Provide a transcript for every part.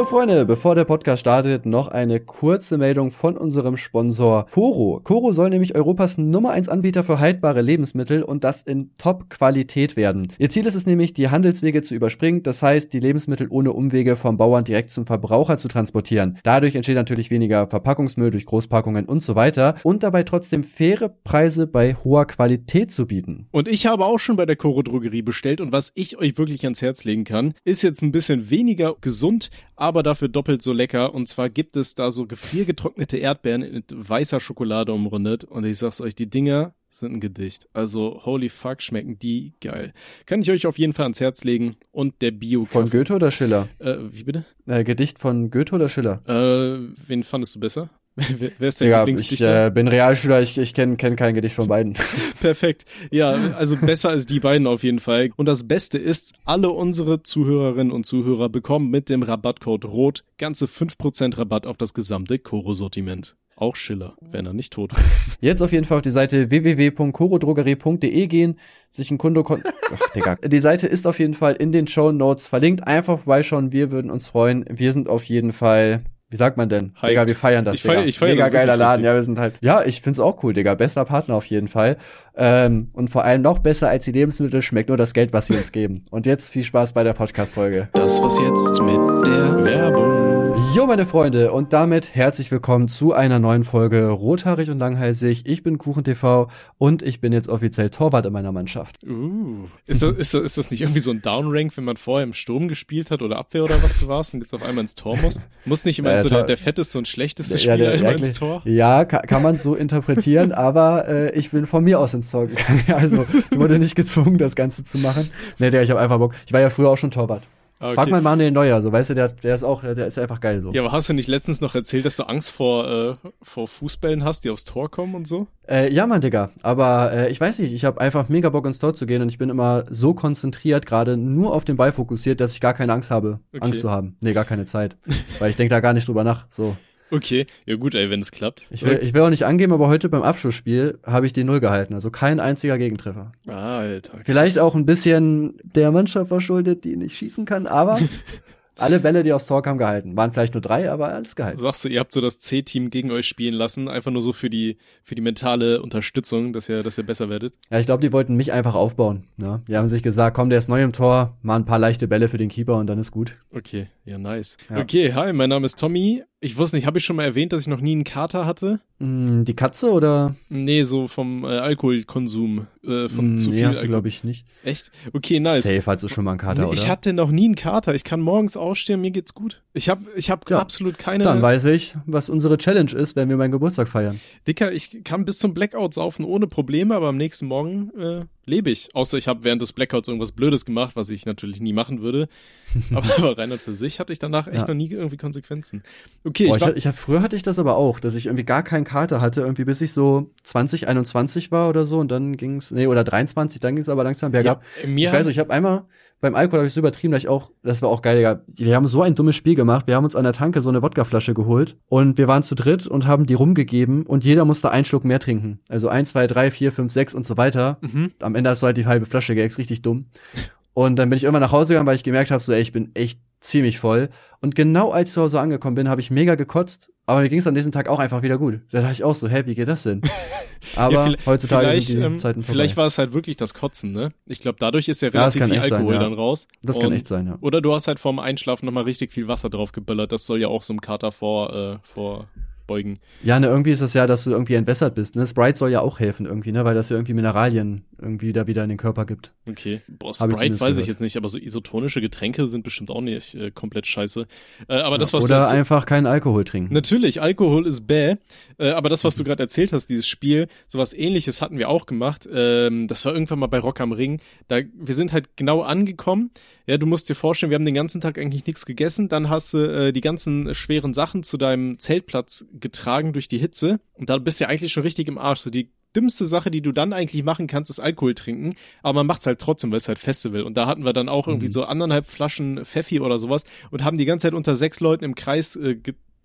Jo Freunde, bevor der Podcast startet, noch eine kurze Meldung von unserem Sponsor Coro. Coro soll nämlich Europas Nummer 1 Anbieter für haltbare Lebensmittel und das in Top-Qualität werden. Ihr Ziel ist es nämlich, die Handelswege zu überspringen, das heißt, die Lebensmittel ohne Umwege vom Bauern direkt zum Verbraucher zu transportieren. Dadurch entsteht natürlich weniger Verpackungsmüll durch Großpackungen und so weiter und dabei trotzdem faire Preise bei hoher Qualität zu bieten. Und ich habe auch schon bei der Coro Drogerie bestellt und was ich euch wirklich ans Herz legen kann, ist jetzt ein bisschen weniger gesund, aber dafür doppelt so lecker. Und zwar gibt es da so gefriergetrocknete Erdbeeren mit weißer Schokolade umrundet. Und ich sag's euch, die Dinger sind ein Gedicht. Also holy fuck, schmecken die geil. Kann ich euch auf jeden Fall ans Herz legen. Und der bio -Kaffee. Von Goethe oder Schiller? Äh, wie bitte? Äh, Gedicht von Goethe oder Schiller? Äh, wen fandest du besser? Wer, wer ist dein ich Lieblingsdichter? äh, bin Realschüler, ich, ich kenne kenn kein Gedicht von beiden. Perfekt. Ja, also besser als die beiden auf jeden Fall. Und das Beste ist, alle unsere Zuhörerinnen und Zuhörer bekommen mit dem Rabattcode ROT ganze 5% Rabatt auf das gesamte Koro-Sortiment. Auch Schiller, wenn er nicht tot war. Jetzt auf jeden Fall auf die Seite www.corodrogerie.de gehen, sich ein Kunde kon Ach, Digga. Die Seite ist auf jeden Fall in den Show Notes verlinkt. Einfach vorbeischauen, wir würden uns freuen. Wir sind auf jeden Fall wie sagt man denn? Hyped. Digga, wir feiern das. Ich feier- Digga. ich feier Mega das geiler Laden. Ja, wir sind halt. Ja, ich find's auch cool, Digga. Bester Partner auf jeden Fall. Ähm, und vor allem noch besser als die Lebensmittel schmeckt nur das Geld, was sie uns geben. Und jetzt viel Spaß bei der Podcast-Folge. Das war's jetzt mit der Werbung. Jo, meine Freunde, und damit herzlich willkommen zu einer neuen Folge Rothaarig und Langhalsig. Ich bin KuchenTV und ich bin jetzt offiziell Torwart in meiner Mannschaft. Uh. Ist das, ist, das, ist das nicht irgendwie so ein Downrank, wenn man vorher im Sturm gespielt hat oder Abwehr oder was du warst und jetzt auf einmal ins Tor muss? Muss nicht immer Äh, so der, der fetteste und schlechteste Ja, Spieler der- immer ja, ins Tor? Ja, kann, kann man so interpretieren, aber äh, ich bin von mir aus ins Tor gegangen. Also ich wurde nicht gezwungen, das Ganze zu machen. Nee, der, ich habe einfach Bock. Ich war ja früher auch schon Torwart. Ah, Frag mal Manuel Neuer, so weißt du, der, der ist auch, der, der ist einfach geil so. Ja, aber hast du nicht letztens noch erzählt, dass du Angst vor, äh, vor Fußbällen hast, die aufs Tor kommen und so? Äh, ja, Mann, Digga. Aber äh, ich weiß nicht, ich habe einfach mega Bock ins Tor zu gehen und ich bin immer so konzentriert, gerade nur auf den Ball fokussiert, dass ich gar keine Angst habe, Okay. Angst zu haben. Nee, gar keine Zeit. Weil ich denke da gar nicht drüber nach. So. Okay, ja gut, ey, wenn es klappt. Ich will, ich will auch nicht angeben, aber heute beim Abschlussspiel habe ich die Null gehalten. Also kein einziger Gegentreffer. Ah, Alter. Vielleicht auch ein bisschen der Mannschaft verschuldet, die nicht schießen kann, aber alle Bälle, die aufs Tor kamen, gehalten. Waren vielleicht nur drei, aber alles gehalten. Sagst du, ihr habt so das C-Team gegen euch spielen lassen, einfach nur so für die, für die mentale Unterstützung, dass ihr, dass ihr besser werdet? Ja, ich glaube, die wollten mich einfach aufbauen. Ne? Die haben sich gesagt, komm, der ist neu im Tor, mal ein paar leichte Bälle für den Keeper und dann ist gut. Okay, ja, nice. Ja. Okay, hi, mein Name ist Tommy. Ich wusste nicht, habe ich schon mal erwähnt, dass ich noch nie einen Kater hatte? Hm, die Katze oder? Nee, so vom äh, Alkoholkonsum, äh, von Hm, zu nee, viel hast du, glaube ich, nicht. Echt? Okay, nice. Safe hattest du schon mal einen Kater, Nee, ich oder? hatte noch nie einen Kater. Ich kann morgens aufstehen, mir geht's gut. Ich habe ich hab Ja, absolut keine. Dann weiß ich, was unsere Challenge ist, wenn wir meinen Geburtstag feiern. Dicker, ich kann bis zum Blackout saufen ohne Probleme, aber am nächsten Morgen äh, lebe ich. Außer ich habe während des Blackouts irgendwas Blödes gemacht, was ich natürlich nie machen würde. aber, aber rein und für sich hatte ich danach echt Ja. noch nie irgendwie Konsequenzen. Okay, Boah, ich ich, war, ich hab, früher hatte ich das aber auch, dass ich irgendwie gar keinen Kater hatte, irgendwie bis ich so 20, 21 war oder so und dann ging's, nee, oder 23, dann ging's aber langsam bergab. ja, mir ich weiß, nicht, ich habe einmal beim Alkohol habe ich so übertrieben, dass ich auch, das war auch geil, Digga. Wir haben so ein dummes Spiel gemacht. Wir haben uns an der Tanke so eine Wodkaflasche geholt und wir waren zu dritt und haben die rumgegeben und jeder musste einen Schluck mehr trinken. Also eins, zwei, drei, vier, fünf, sechs und so weiter. mhm. Am Ende hast du halt die halbe Flasche geäxt, richtig dumm. Und dann bin ich immer nach Hause gegangen, weil ich gemerkt habe, so, ey, ich bin echt ziemlich voll. Und genau als ich zu Hause angekommen bin, habe ich mega gekotzt, aber mir ging es an diesem Tag auch einfach wieder gut. Da dachte ich auch so, hey, wie geht das denn? Aber Ja, heutzutage vielleicht, sind die ähm, Zeiten vorbei. Vielleicht war es halt wirklich das Kotzen, ne? Ich glaube, dadurch ist ja Ja, relativ kann viel echt sein, Alkohol ja. dann raus. das kann Und- echt sein, ja. Oder du hast halt vorm Einschlafen nochmal richtig viel Wasser drauf geböllert. Das soll ja auch so einem Kater vor, äh, vorbeugen. Ja, ne, irgendwie ist das ja, dass du irgendwie entwässert bist. Ne? Sprite soll ja auch helfen irgendwie, ne? Weil das ja irgendwie Mineralien irgendwie da wieder in den Körper gibt. Okay. Boah, ich Sprite zumindest weiß ich jetzt nicht, aber so isotonische Getränke sind bestimmt auch nicht äh, komplett scheiße. Äh, aber das, was Oder einfach keinen Alkohol trinken. Natürlich, Alkohol ist bäh. Äh, aber das, was du gerade erzählt hast, dieses Spiel, sowas ähnliches hatten wir auch gemacht. Ähm, das war irgendwann mal bei Rock am Ring. Da, wir sind halt genau angekommen. Ja, du musst dir vorstellen, wir haben den ganzen Tag eigentlich nichts gegessen. Dann hast du äh, die ganzen schweren Sachen zu deinem Zeltplatz getragen durch die Hitze. Und da bist du ja eigentlich schon richtig im Arsch. So die dümmste Sache, die du dann eigentlich machen kannst, ist Alkohol trinken. Aber man macht's halt trotzdem, weil es halt Festival. Und da hatten wir dann auch irgendwie Mhm. so anderthalb Flaschen Pfeffi oder sowas und haben die ganze Zeit unter sechs Leuten im Kreis äh,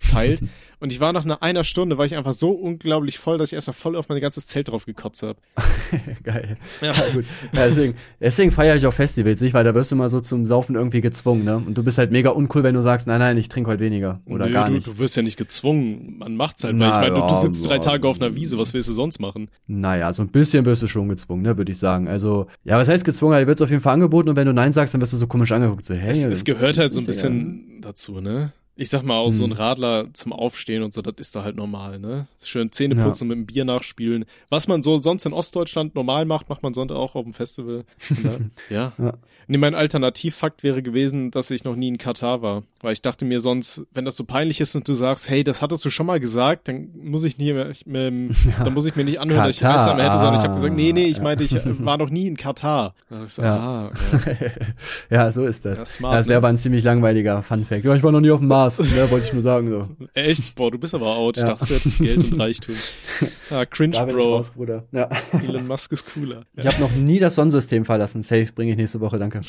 teilt. Und ich war nach einer, einer Stunde, war ich einfach so unglaublich voll, dass ich erstmal voll auf mein ganzes Zelt drauf gekotzt habe. Geil. Ja, ja gut. Ja, deswegen deswegen feiere ich auch Festivals nicht, weil da wirst du mal so zum Saufen irgendwie gezwungen, ne? Und du bist halt mega uncool, wenn du sagst, nein, nein, ich trinke heute weniger. Oder Nö, gar du, nicht. du wirst ja nicht gezwungen. Man macht's halt. Na, weil ich meine, du, du sitzt drei ja. Tage auf einer Wiese, was willst du sonst machen? Naja, so ein bisschen wirst du schon gezwungen, ne, würde ich sagen. Also, ja, was heißt gezwungen? Wird auf jeden Fall angeboten und wenn du Nein sagst, dann wirst du so komisch angeguckt. So, hey, Es, es gehört halt so ein bisschen dazu, ne? Ich sag mal, auch so ein Hm. Radler zum Aufstehen und so, das ist da halt normal, ne? Schön Zähne Ja. putzen, mit dem Bier nachspielen. Was man so sonst in Ostdeutschland normal macht, macht man sonst auch auf dem Festival. Da, ja. Ja. Nee, mein Alternativfakt wäre gewesen, dass ich noch nie in Katar war. Weil ich dachte mir sonst, wenn das so peinlich ist und du sagst, hey, das hattest du schon mal gesagt, dann muss ich nie mehr, ich, ähm, dann muss ich mir nicht anhören, dass ich Alzheimer hätte, sondern ich habe ah, gesagt, nee, nee, ich ja. meinte, ich äh, war noch nie in Katar. So, Ja. ah, okay. ja, so ist das. Ja, Ja, smart, das wäre ne? aber ein ziemlich langweiliger Fun-Fact. Ja, ich war noch nie auf dem Mars, ne, wollte ich nur sagen, so. Echt? Boah, du bist aber out. Ich Ja. dachte, du hättest Geld und Reichtum. Ah, cringe, ich Bro. raus. Ja. Elon Musk ist cooler. Ich habe noch nie das Sonnensystem verlassen. Safe bringe ich nächste Woche, danke.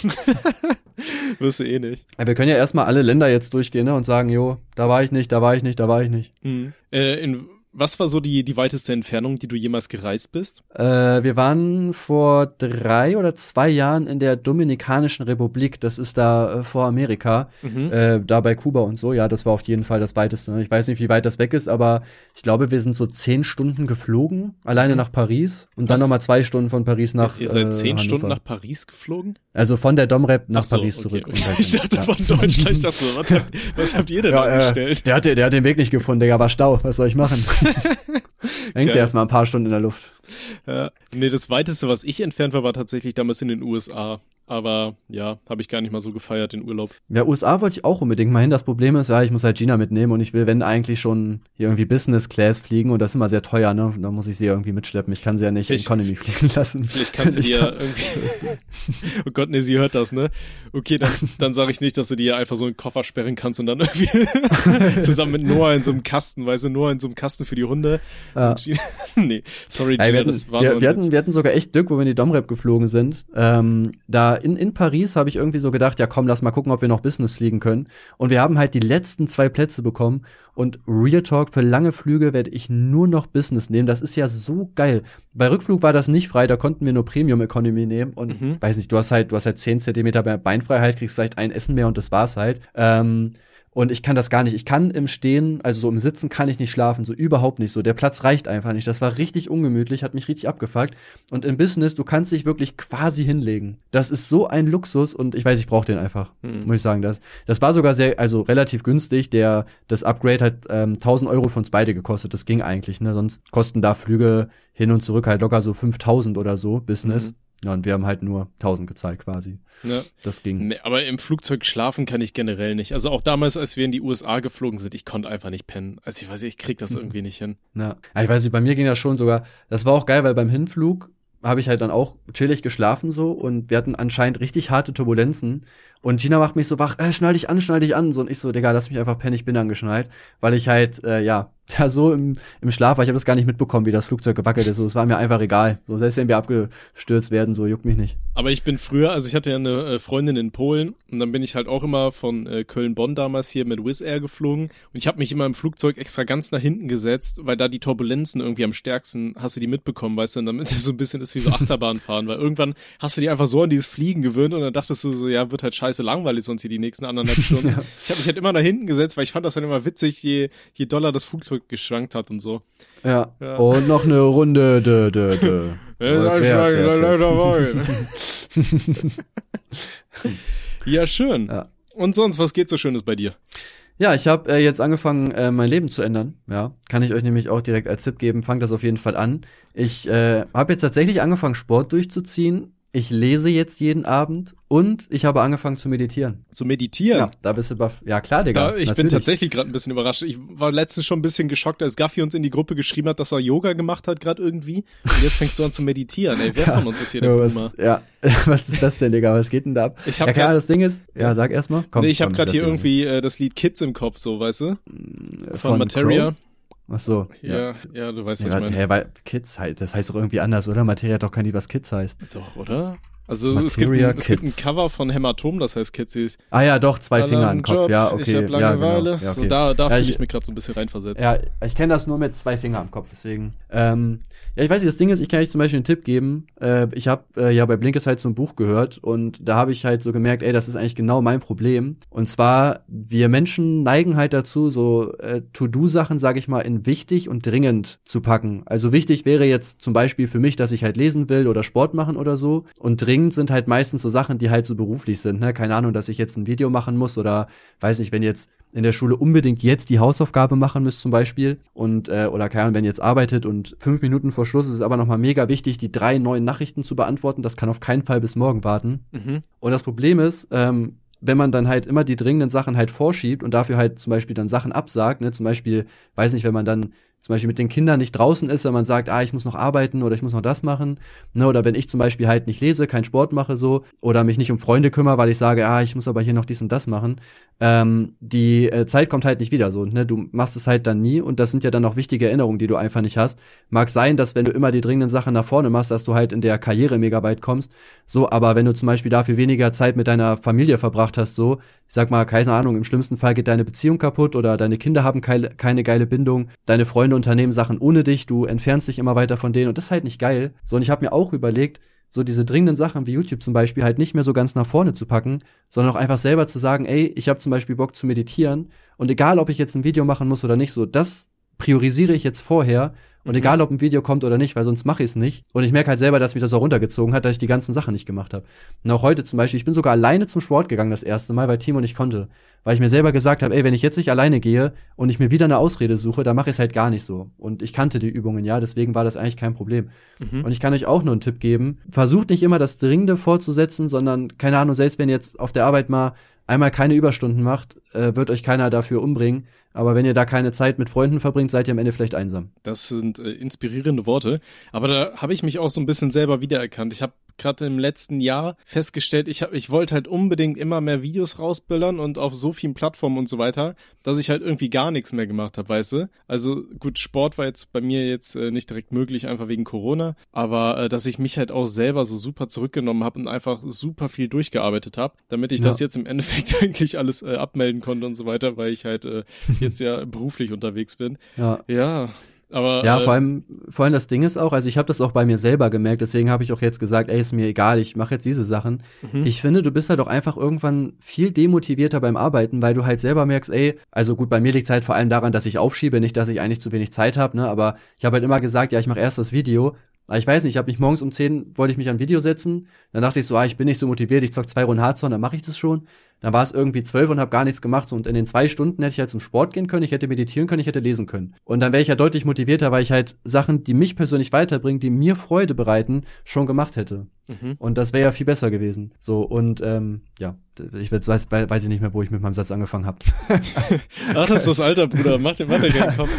Wirst du eh nicht. Ja, wir können ja erstmal alle Länder jetzt durchgehen ne, und sagen, jo, da war ich nicht, da war ich nicht, da war ich nicht. Hm. Äh, in, was war so die, die weiteste Entfernung, die du jemals gereist bist? Äh, wir waren vor drei oder zwei Jahren in der Dominikanischen Republik. Das ist da äh, vor Amerika, Mhm. äh, da bei Kuba und so. Ja, das war auf jeden Fall das weiteste. ne? Ich weiß nicht, wie weit das weg ist, aber ich glaube, wir sind so zehn Stunden geflogen, alleine Mhm. nach Paris und dann Was? nochmal zwei Stunden von Paris nach. Ihr seid äh, zehn Hannover. Stunden nach Paris geflogen? Also von der Domrep nach Ach so, Paris okay. zurück. Ich dachte Ja. von Deutschland. Ich dachte so, was habt, was habt ihr denn Ja, äh, angestellt? der, hat, der hat den Weg nicht gefunden, Digga, war Stau. Was soll ich machen? Hängst du erstmal ein paar Stunden in der Luft. Ja. Nee, das weiteste, was ich entfernt war, war tatsächlich damals in den USA. Aber ja, habe ich gar nicht mal so gefeiert, den Urlaub. Ja, USA wollte ich auch unbedingt mal hin. Das Problem ist, ja, ich muss halt Gina mitnehmen und ich will, wenn eigentlich schon hier irgendwie Business Class fliegen und das ist immer sehr teuer, ne? Da muss ich sie irgendwie mitschleppen. Ich kann sie ja nicht Vielleicht- Economy fliegen lassen. Vielleicht kannst du Ich dir da- irgendwie. oh Gott, nee, sie hört das, ne? Okay, dann, dann sage ich nicht, dass du dir einfach so einen Koffer sperren kannst und dann irgendwie zusammen mit Noah in so einem Kasten, weißt du, Noah in so einem Kasten für die Hunde. Ja. Und Gina, nee, sorry, Gina, Ey, wir, hatten, das war wir, wir, hatten, wir hatten sogar echt Glück, wo wir in die Domrep geflogen sind. Ähm, da in, in Paris habe ich irgendwie so gedacht, ja komm, lass mal gucken, ob wir noch Business fliegen können. Und wir haben halt die letzten zwei Plätze bekommen. Und Real Talk, für lange Flüge werde ich nur noch Business nehmen. Das ist ja so geil. Bei Rückflug war das nicht frei, da konnten wir nur Premium Economy nehmen. Und Mhm. weiß nicht, du hast halt, du hast halt 10 Zentimeter mehr Beinfreiheit, kriegst vielleicht ein Essen mehr und das war's halt. Ähm, und ich kann das gar nicht. Ich kann im Stehen, also so im Sitzen kann ich nicht schlafen, so überhaupt nicht so. Der Platz reicht einfach nicht. Das war richtig ungemütlich, hat mich richtig abgefuckt. Und im Business, du kannst dich wirklich quasi hinlegen. Das ist so ein Luxus und ich weiß, ich brauche den einfach. Mhm. Muss ich sagen, das, das war sogar sehr, also relativ günstig. Der, das Upgrade hat ähm, 1000 Euro für uns beide gekostet. Das ging eigentlich, ne? Sonst kosten da Flüge hin und zurück halt locker so 5000 oder so, Business. Mhm. Ja, und wir haben halt nur 1000 gezahlt quasi. Ne? Das ging. Nee, aber im Flugzeug schlafen kann ich generell nicht. Also auch damals, als wir in die USA geflogen sind, ich konnte einfach nicht pennen. Also ich weiß, ich krieg das Mhm. irgendwie nicht hin. Ja. ja, ich weiß nicht, bei mir ging das schon sogar. Das war auch geil, weil beim Hinflug habe ich halt dann auch chillig geschlafen so und wir hatten anscheinend richtig harte Turbulenzen. Und Gina macht mich so wach, äh, schnall dich an, schnall dich an. So, und ich so, Digga, lass mich einfach pennen, ich bin angeschnallt. Weil ich halt, äh, ja, da so im, im Schlaf war. Ich habe das gar nicht mitbekommen, wie das Flugzeug gewackelt ist. So, es war mir einfach egal. So, selbst wenn wir abgestürzt werden, so juckt mich nicht. Aber ich bin früher, also ich hatte ja eine äh, Freundin in Polen und dann bin ich halt auch immer von äh, Köln-Bonn damals hier mit Wizz Air geflogen und ich habe mich immer im Flugzeug extra ganz nach hinten gesetzt, weil da die Turbulenzen irgendwie am stärksten, hast du die mitbekommen, weißt du, und damit das so ein bisschen ist wie so Achterbahnfahren, weil irgendwann hast du dich einfach so an dieses Fliegen gewöhnt und dann dachtest du so, ja, wird halt scheiße langweilig sonst hier die nächsten anderthalb Stunden. Ja. Ich habe mich halt immer nach hinten gesetzt, weil ich fand das dann immer witzig, je, je doller das Flugzeug geschwankt hat und so. Ja. Ja. Und noch eine Runde, dö, dö, dö. Ja, schön. Ja. Und sonst, was geht so Schönes bei dir? Ja, ich habe äh, jetzt angefangen, äh, mein Leben zu ändern. Ja, kann ich euch nämlich auch direkt als Tipp geben. Fangt das auf jeden Fall an. Ich äh, habe jetzt tatsächlich angefangen, Sport durchzuziehen. Ich lese jetzt jeden Abend und ich habe angefangen zu meditieren. Zu meditieren? Ja, da bist du baff. Ja, klar, Digga. Da, ich bin natürlich. tatsächlich gerade ein bisschen überrascht. Ich war letztens schon ein bisschen geschockt, als Gaffi uns in die Gruppe geschrieben hat, dass er Yoga gemacht hat gerade irgendwie. Und jetzt fängst du an zu meditieren. Ey, wer von uns ist hier der Ja, Boomer? was, ja, was ist das denn, Digga? Was geht denn da ab? Ich hab ja, klar, das Ding ist, ja, sag erst mal. Komm, nee, ich habe gerade hier irgendwie äh, das Lied Kids im Kopf, so, weißt du? äh, Von, Materia. Crow? Ach so. Ja, ja, du weißt, was Ja, ich meine. hä, weil Kids halt, das heißt doch irgendwie anders, oder? Materia hat doch kein Lied, was Kids heißt. Doch, oder? Also es gibt, ein, es gibt ein Cover von Hämatom, das heißt Kitzis. Ah ja, doch, zwei Finger im Kopf, ja, okay. Ich hab Langeweile. Ja, genau. ja, okay. So, da da ja, fühle ich mich gerade so ein bisschen reinversetzt. Ja, ich kenne das nur mit zwei Finger am Kopf, deswegen. Ähm, ja, ich weiß nicht, das Ding ist, ich kann euch zum Beispiel einen Tipp geben. Äh, ich habe äh, ja bei Blinkes halt so ein Buch gehört und da habe ich halt so gemerkt, ey, das ist eigentlich genau mein Problem. Und zwar, wir Menschen neigen halt dazu, so äh, To-Do-Sachen, sage ich mal, in wichtig und dringend zu packen. Also wichtig wäre jetzt zum Beispiel für mich, dass ich halt lesen will oder Sport machen oder so. Und dringend sind halt meistens so Sachen, die halt so beruflich sind. Ne? Keine Ahnung, dass ich jetzt ein Video machen muss oder weiß nicht, wenn jetzt in der Schule unbedingt jetzt die Hausaufgabe machen müsst zum Beispiel und äh, oder keine Ahnung, wenn ihr jetzt arbeitet und fünf Minuten vor Schluss ist es aber nochmal mega wichtig, die drei neuen Nachrichten zu beantworten. Das kann auf keinen Fall bis morgen warten. Mhm. Und das Problem ist, ähm, wenn man dann halt immer die dringenden Sachen halt vorschiebt und dafür halt zum Beispiel dann Sachen absagt, ne, zum Beispiel, weiß nicht, wenn man dann zum Beispiel mit den Kindern nicht draußen ist, wenn man sagt, ah, ich muss noch arbeiten oder ich muss noch das machen, ne, oder wenn ich zum Beispiel halt nicht lese, keinen Sport mache so, oder mich nicht um Freunde kümmere, weil ich sage, ah, ich muss aber hier noch dies und das machen, ähm, die äh, Zeit kommt halt nicht wieder so, ne, du machst es halt dann nie und das sind ja dann auch wichtige Erinnerungen, die du einfach nicht hast. Mag sein, dass wenn du immer die dringenden Sachen nach vorne machst, dass du halt in der Karriere mega weit kommst, so, aber wenn du zum Beispiel dafür weniger Zeit mit deiner Familie verbracht hast, so, ich sag mal, keine Ahnung, im schlimmsten Fall geht deine Beziehung kaputt oder deine Kinder haben keine, keine geile Bindung, deine Freunde unternehmen Sachen ohne dich, du entfernst dich immer weiter von denen und das ist halt nicht geil. So, und ich habe mir auch überlegt, so diese dringenden Sachen wie YouTube zum Beispiel halt nicht mehr so ganz nach vorne zu packen, sondern auch einfach selber zu sagen, ey, ich habe zum Beispiel Bock zu meditieren und egal, ob ich jetzt ein Video machen muss oder nicht, so das priorisiere ich jetzt vorher und mhm. egal, ob ein Video kommt oder nicht, weil sonst mache ich es nicht. Und ich merke halt selber, dass mich das auch runtergezogen hat, dass ich die ganzen Sachen nicht gemacht habe. Und auch heute zum Beispiel, ich bin sogar alleine zum Sport gegangen das erste Mal, weil Timo nicht konnte. Weil ich mir selber gesagt habe, ey, wenn ich jetzt nicht alleine gehe und ich mir wieder eine Ausrede suche, dann mache ich es halt gar nicht so. Und ich kannte die Übungen, ja, deswegen war das eigentlich kein Problem. Mhm. Und ich kann euch auch nur einen Tipp geben. Versucht nicht immer das Dringende vorzusetzen, sondern, keine Ahnung, selbst wenn ihr jetzt auf der Arbeit mal einmal keine Überstunden macht, äh, wird euch keiner dafür umbringen. Aber wenn ihr da keine Zeit mit Freunden verbringt, seid ihr am Ende vielleicht einsam. Das sind äh, inspirierende Worte. Aber da habe ich mich auch so ein bisschen selber wiedererkannt. Ich habe gerade im letzten Jahr festgestellt, ich, hab, ich wollte halt unbedingt immer mehr Videos rausbildern und auf so vielen Plattformen und so weiter, dass ich halt irgendwie gar nichts mehr gemacht habe, weißt du? Also gut, Sport war jetzt bei mir jetzt äh, nicht direkt möglich, einfach wegen Corona, aber äh, dass ich mich halt auch selber so super zurückgenommen habe und einfach super viel durchgearbeitet habe, damit ich ja. das jetzt im Endeffekt eigentlich alles äh, abmelden konnte und so weiter, weil ich halt äh, jetzt ja beruflich unterwegs bin. Ja. Ja. Aber, ja, äh, vor allem, vor allem das Ding ist auch, also ich habe das auch bei mir selber gemerkt, deswegen habe ich auch jetzt gesagt, ey, ist mir egal, ich mache jetzt diese Sachen. Mhm. Ich finde, du bist halt auch einfach irgendwann viel demotivierter beim Arbeiten, weil du halt selber merkst, ey, also gut, bei mir liegt es halt vor allem daran, dass ich aufschiebe, nicht, dass ich eigentlich zu wenig Zeit habe, ne, aber ich habe halt immer gesagt, ja, ich mache erst das Video aber ich weiß nicht, ich habe mich morgens um 10 wollte ich mich an Video setzen. Dann dachte ich so, ah, ich bin nicht so motiviert, ich zock zwei Runden Hearthstone, dann mache ich das schon. Dann war es irgendwie zwölf und habe gar nichts gemacht. Und in den zwei Stunden hätte ich halt zum Sport gehen können, ich hätte meditieren können, ich hätte lesen können. Und dann wäre ich ja deutlich motivierter, weil ich halt Sachen, die mich persönlich weiterbringen, die mir Freude bereiten, schon gemacht hätte. Mhm. Und das wäre ja viel besser gewesen. So, und ähm, ja, ich weiß, weiß ich nicht mehr, wo ich mit meinem Satz angefangen habe. Ach, das ist das Alter, Bruder. Mach dir, mach dir keinen Kopf.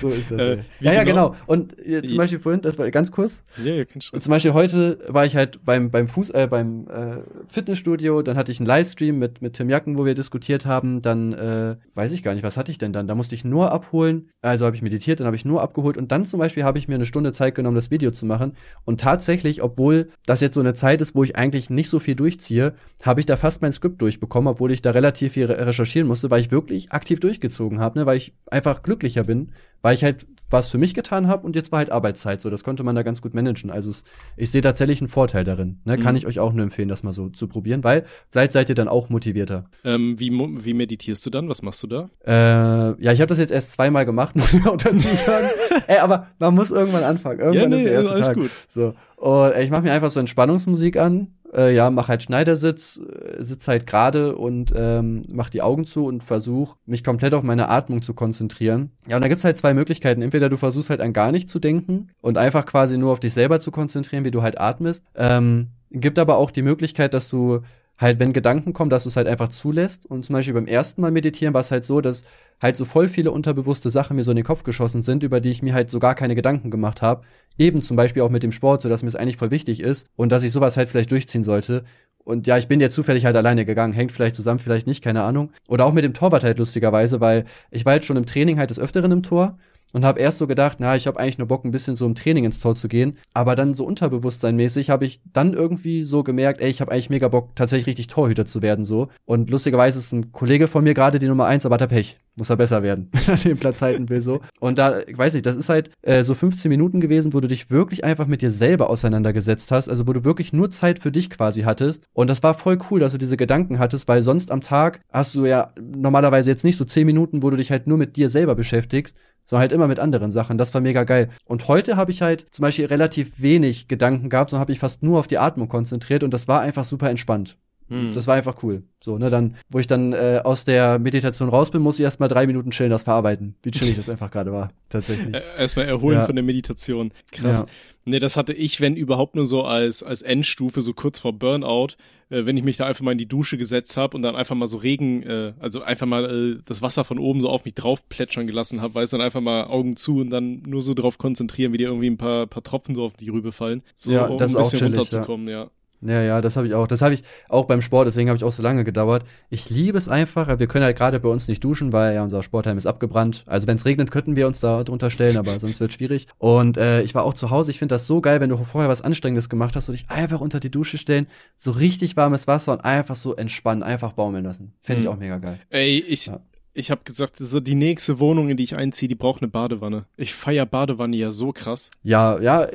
so ist das. Äh, ja, ja, genau. Und äh, zum Beispiel vorhin, das war ganz kurz. Ja, ja, kannst du. Zum Beispiel heute war ich halt beim beim Fuß, äh, beim äh, Fitnessstudio. Dann hatte ich einen Livestream mit mit Tim Jacken, wo wir diskutiert haben. Dann äh, weiß ich gar nicht, was hatte ich denn dann? Da musste ich nur abholen. Also habe ich meditiert, dann habe ich nur abgeholt und dann zum Beispiel habe ich mir eine Stunde Zeit genommen, das Video zu machen. Und tatsächlich, obwohl das jetzt so eine Zeit ist, wo ich eigentlich nicht so viel durchziehe, habe ich da fast mein Skript durchbekommen, obwohl ich da relativ viel recherchieren musste, weil ich wirklich aktiv durchgezogen habe, ne? weil ich einfach glücklicher bin, weil ich halt was für mich getan habe und jetzt war halt Arbeitszeit so. Das konnte man da ganz gut managen. Also es, ich sehe tatsächlich einen Vorteil darin. Ne? Mhm. Kann ich euch auch nur empfehlen, das mal so zu probieren, weil vielleicht seid ihr dann auch motivierter. Ähm, wie, wie meditierst du dann? Was machst du da? Äh, ja, ich habe das jetzt erst zweimal gemacht, muss ich auch dazu sagen. ey, aber man muss irgendwann anfangen. Irgendwann ja, nee, ist der erste alles Tag. gut. So. Und ey, ich mache mir einfach so Entspannungsmusik an äh, ja, mach halt Schneidersitz, äh, sitz halt gerade und ähm, mach die Augen zu und versuch mich komplett auf meine Atmung zu konzentrieren. Ja, und da gibt's halt zwei Möglichkeiten. Entweder du versuchst halt an gar nicht zu denken und einfach quasi nur auf dich selber zu konzentrieren, wie du halt atmest. Ähm, gibt aber auch die Möglichkeit, dass du halt, wenn Gedanken kommen, dass du es halt einfach zulässt. Und zum Beispiel beim ersten Mal meditieren war es halt so, dass halt so voll viele unterbewusste Sachen mir so in den Kopf geschossen sind, über die ich mir halt so gar keine Gedanken gemacht habe. Eben zum Beispiel auch mit dem Sport, so dass mir es eigentlich voll wichtig ist und dass ich sowas halt vielleicht durchziehen sollte. Und ja, ich bin jetzt zufällig halt alleine gegangen, hängt vielleicht zusammen, vielleicht nicht, keine Ahnung. Oder auch mit dem Torwart halt lustigerweise, weil ich war halt schon im Training halt des Öfteren im Tor und habe erst so gedacht, na, ich habe eigentlich nur Bock, ein bisschen so im Training ins Tor zu gehen. Aber dann so unterbewusstseinmäßig habe ich dann irgendwie so gemerkt, ey, ich habe eigentlich mega Bock, tatsächlich richtig Torhüter zu werden so. Und lustigerweise ist ein Kollege von mir gerade die Nummer eins, aber hat er Pech. Muss er besser werden, wenn er den Platz halten will so. Und da, ich weiß nicht, das ist halt äh, so 15 Minuten gewesen, wo du dich wirklich einfach mit dir selber auseinandergesetzt hast. Also wo du wirklich nur Zeit für dich quasi hattest. Und das war voll cool, dass du diese Gedanken hattest, weil sonst am Tag hast du ja normalerweise jetzt nicht so 10 Minuten, wo du dich halt nur mit dir selber beschäftigst sondern halt immer mit anderen Sachen. Das war mega geil. Und heute habe ich halt zum Beispiel relativ wenig Gedanken gehabt, sondern habe ich fast nur auf die Atmung konzentriert und das war einfach super entspannt. Hm. Das war einfach cool. So, ne, dann, wo ich dann äh, aus der Meditation raus bin, muss ich erstmal drei Minuten chillen, das verarbeiten. Wie chillig das einfach gerade war, tatsächlich. Erstmal erholen ja. von der Meditation. Krass. Ja. Nee, das hatte ich, wenn überhaupt nur so als, als Endstufe, so kurz vor Burnout, äh, wenn ich mich da einfach mal in die Dusche gesetzt habe und dann einfach mal so Regen, äh, also einfach mal äh, das Wasser von oben so auf mich drauf plätschern gelassen habe, weißt du, dann einfach mal Augen zu und dann nur so drauf konzentrieren, wie dir irgendwie ein paar, paar Tropfen so auf die Rübe fallen. So, ja, das um ein bisschen chillig, runterzukommen, ja. ja. Ja, ja, das habe ich auch. Das habe ich auch beim Sport, deswegen habe ich auch so lange gedauert. Ich liebe es einfach. Wir können halt gerade bei uns nicht duschen, weil ja unser Sportheim ist abgebrannt. Also wenn es regnet, könnten wir uns da drunter stellen, aber sonst wird schwierig. Und äh, ich war auch zu Hause. Ich finde das so geil, wenn du vorher was Anstrengendes gemacht hast und dich einfach unter die Dusche stellen, so richtig warmes Wasser und einfach so entspannen, einfach baumeln lassen. Finde ich mhm. auch mega geil. Ey, ich, ja ich habe gesagt, so die nächste Wohnung, in die ich einziehe, die braucht eine Badewanne. Ich feier Badewanne ja so krass. Ja, ja,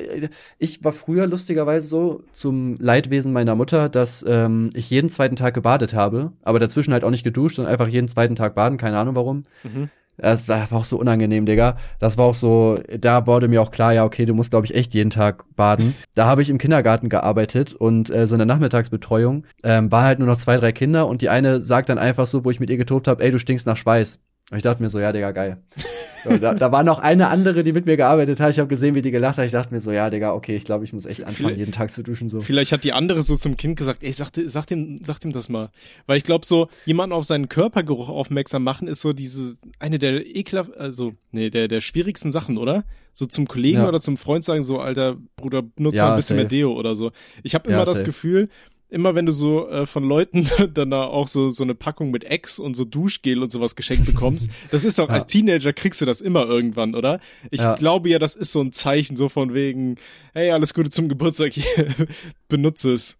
ich war früher lustigerweise so zum Leidwesen meiner Mutter, dass ähm, ich jeden zweiten Tag gebadet habe, aber dazwischen halt auch nicht geduscht und einfach jeden zweiten Tag baden, keine Ahnung warum. Mhm. Das war auch so unangenehm, Digga. Das war auch so, da wurde mir auch klar, ja, okay, du musst, glaube ich, echt jeden Tag baden. Da habe ich im Kindergarten gearbeitet und äh, so eine Nachmittagsbetreuung ähm, waren halt nur noch zwei, drei Kinder und die eine sagt dann einfach so, wo ich mit ihr getobt habe, ey, du stinkst nach Schweiß. Und ich dachte mir so, ja, Digga, geil. So, da, da war noch eine andere, die mit mir gearbeitet hat. Ich habe gesehen, wie die gelacht hat. Ich dachte mir so, ja, Digga, okay, ich glaube, ich muss echt anfangen, vielleicht, jeden Tag zu duschen. So. Vielleicht hat die andere so zum Kind gesagt, ey, sag, sag, dem, sag dem das mal. Weil ich glaube, so jemanden auf seinen Körpergeruch aufmerksam machen, ist so diese, eine der ekelhaft, also, nee, der, der schwierigsten Sachen, oder? So zum Kollegen ja. oder zum Freund sagen, so, alter Bruder, nutze ja, mal ein bisschen safe. mehr Deo oder so. Ich habe immer ja, das Gefühl, immer wenn du so äh, von Leuten dann da auch so so eine Packung mit Ex und so Duschgel und sowas geschenkt bekommst, das ist doch ja. als Teenager kriegst du das immer irgendwann, oder? Ich ja. glaube ja, das ist so ein Zeichen so von wegen, hey, alles Gute zum Geburtstag hier, benutze es.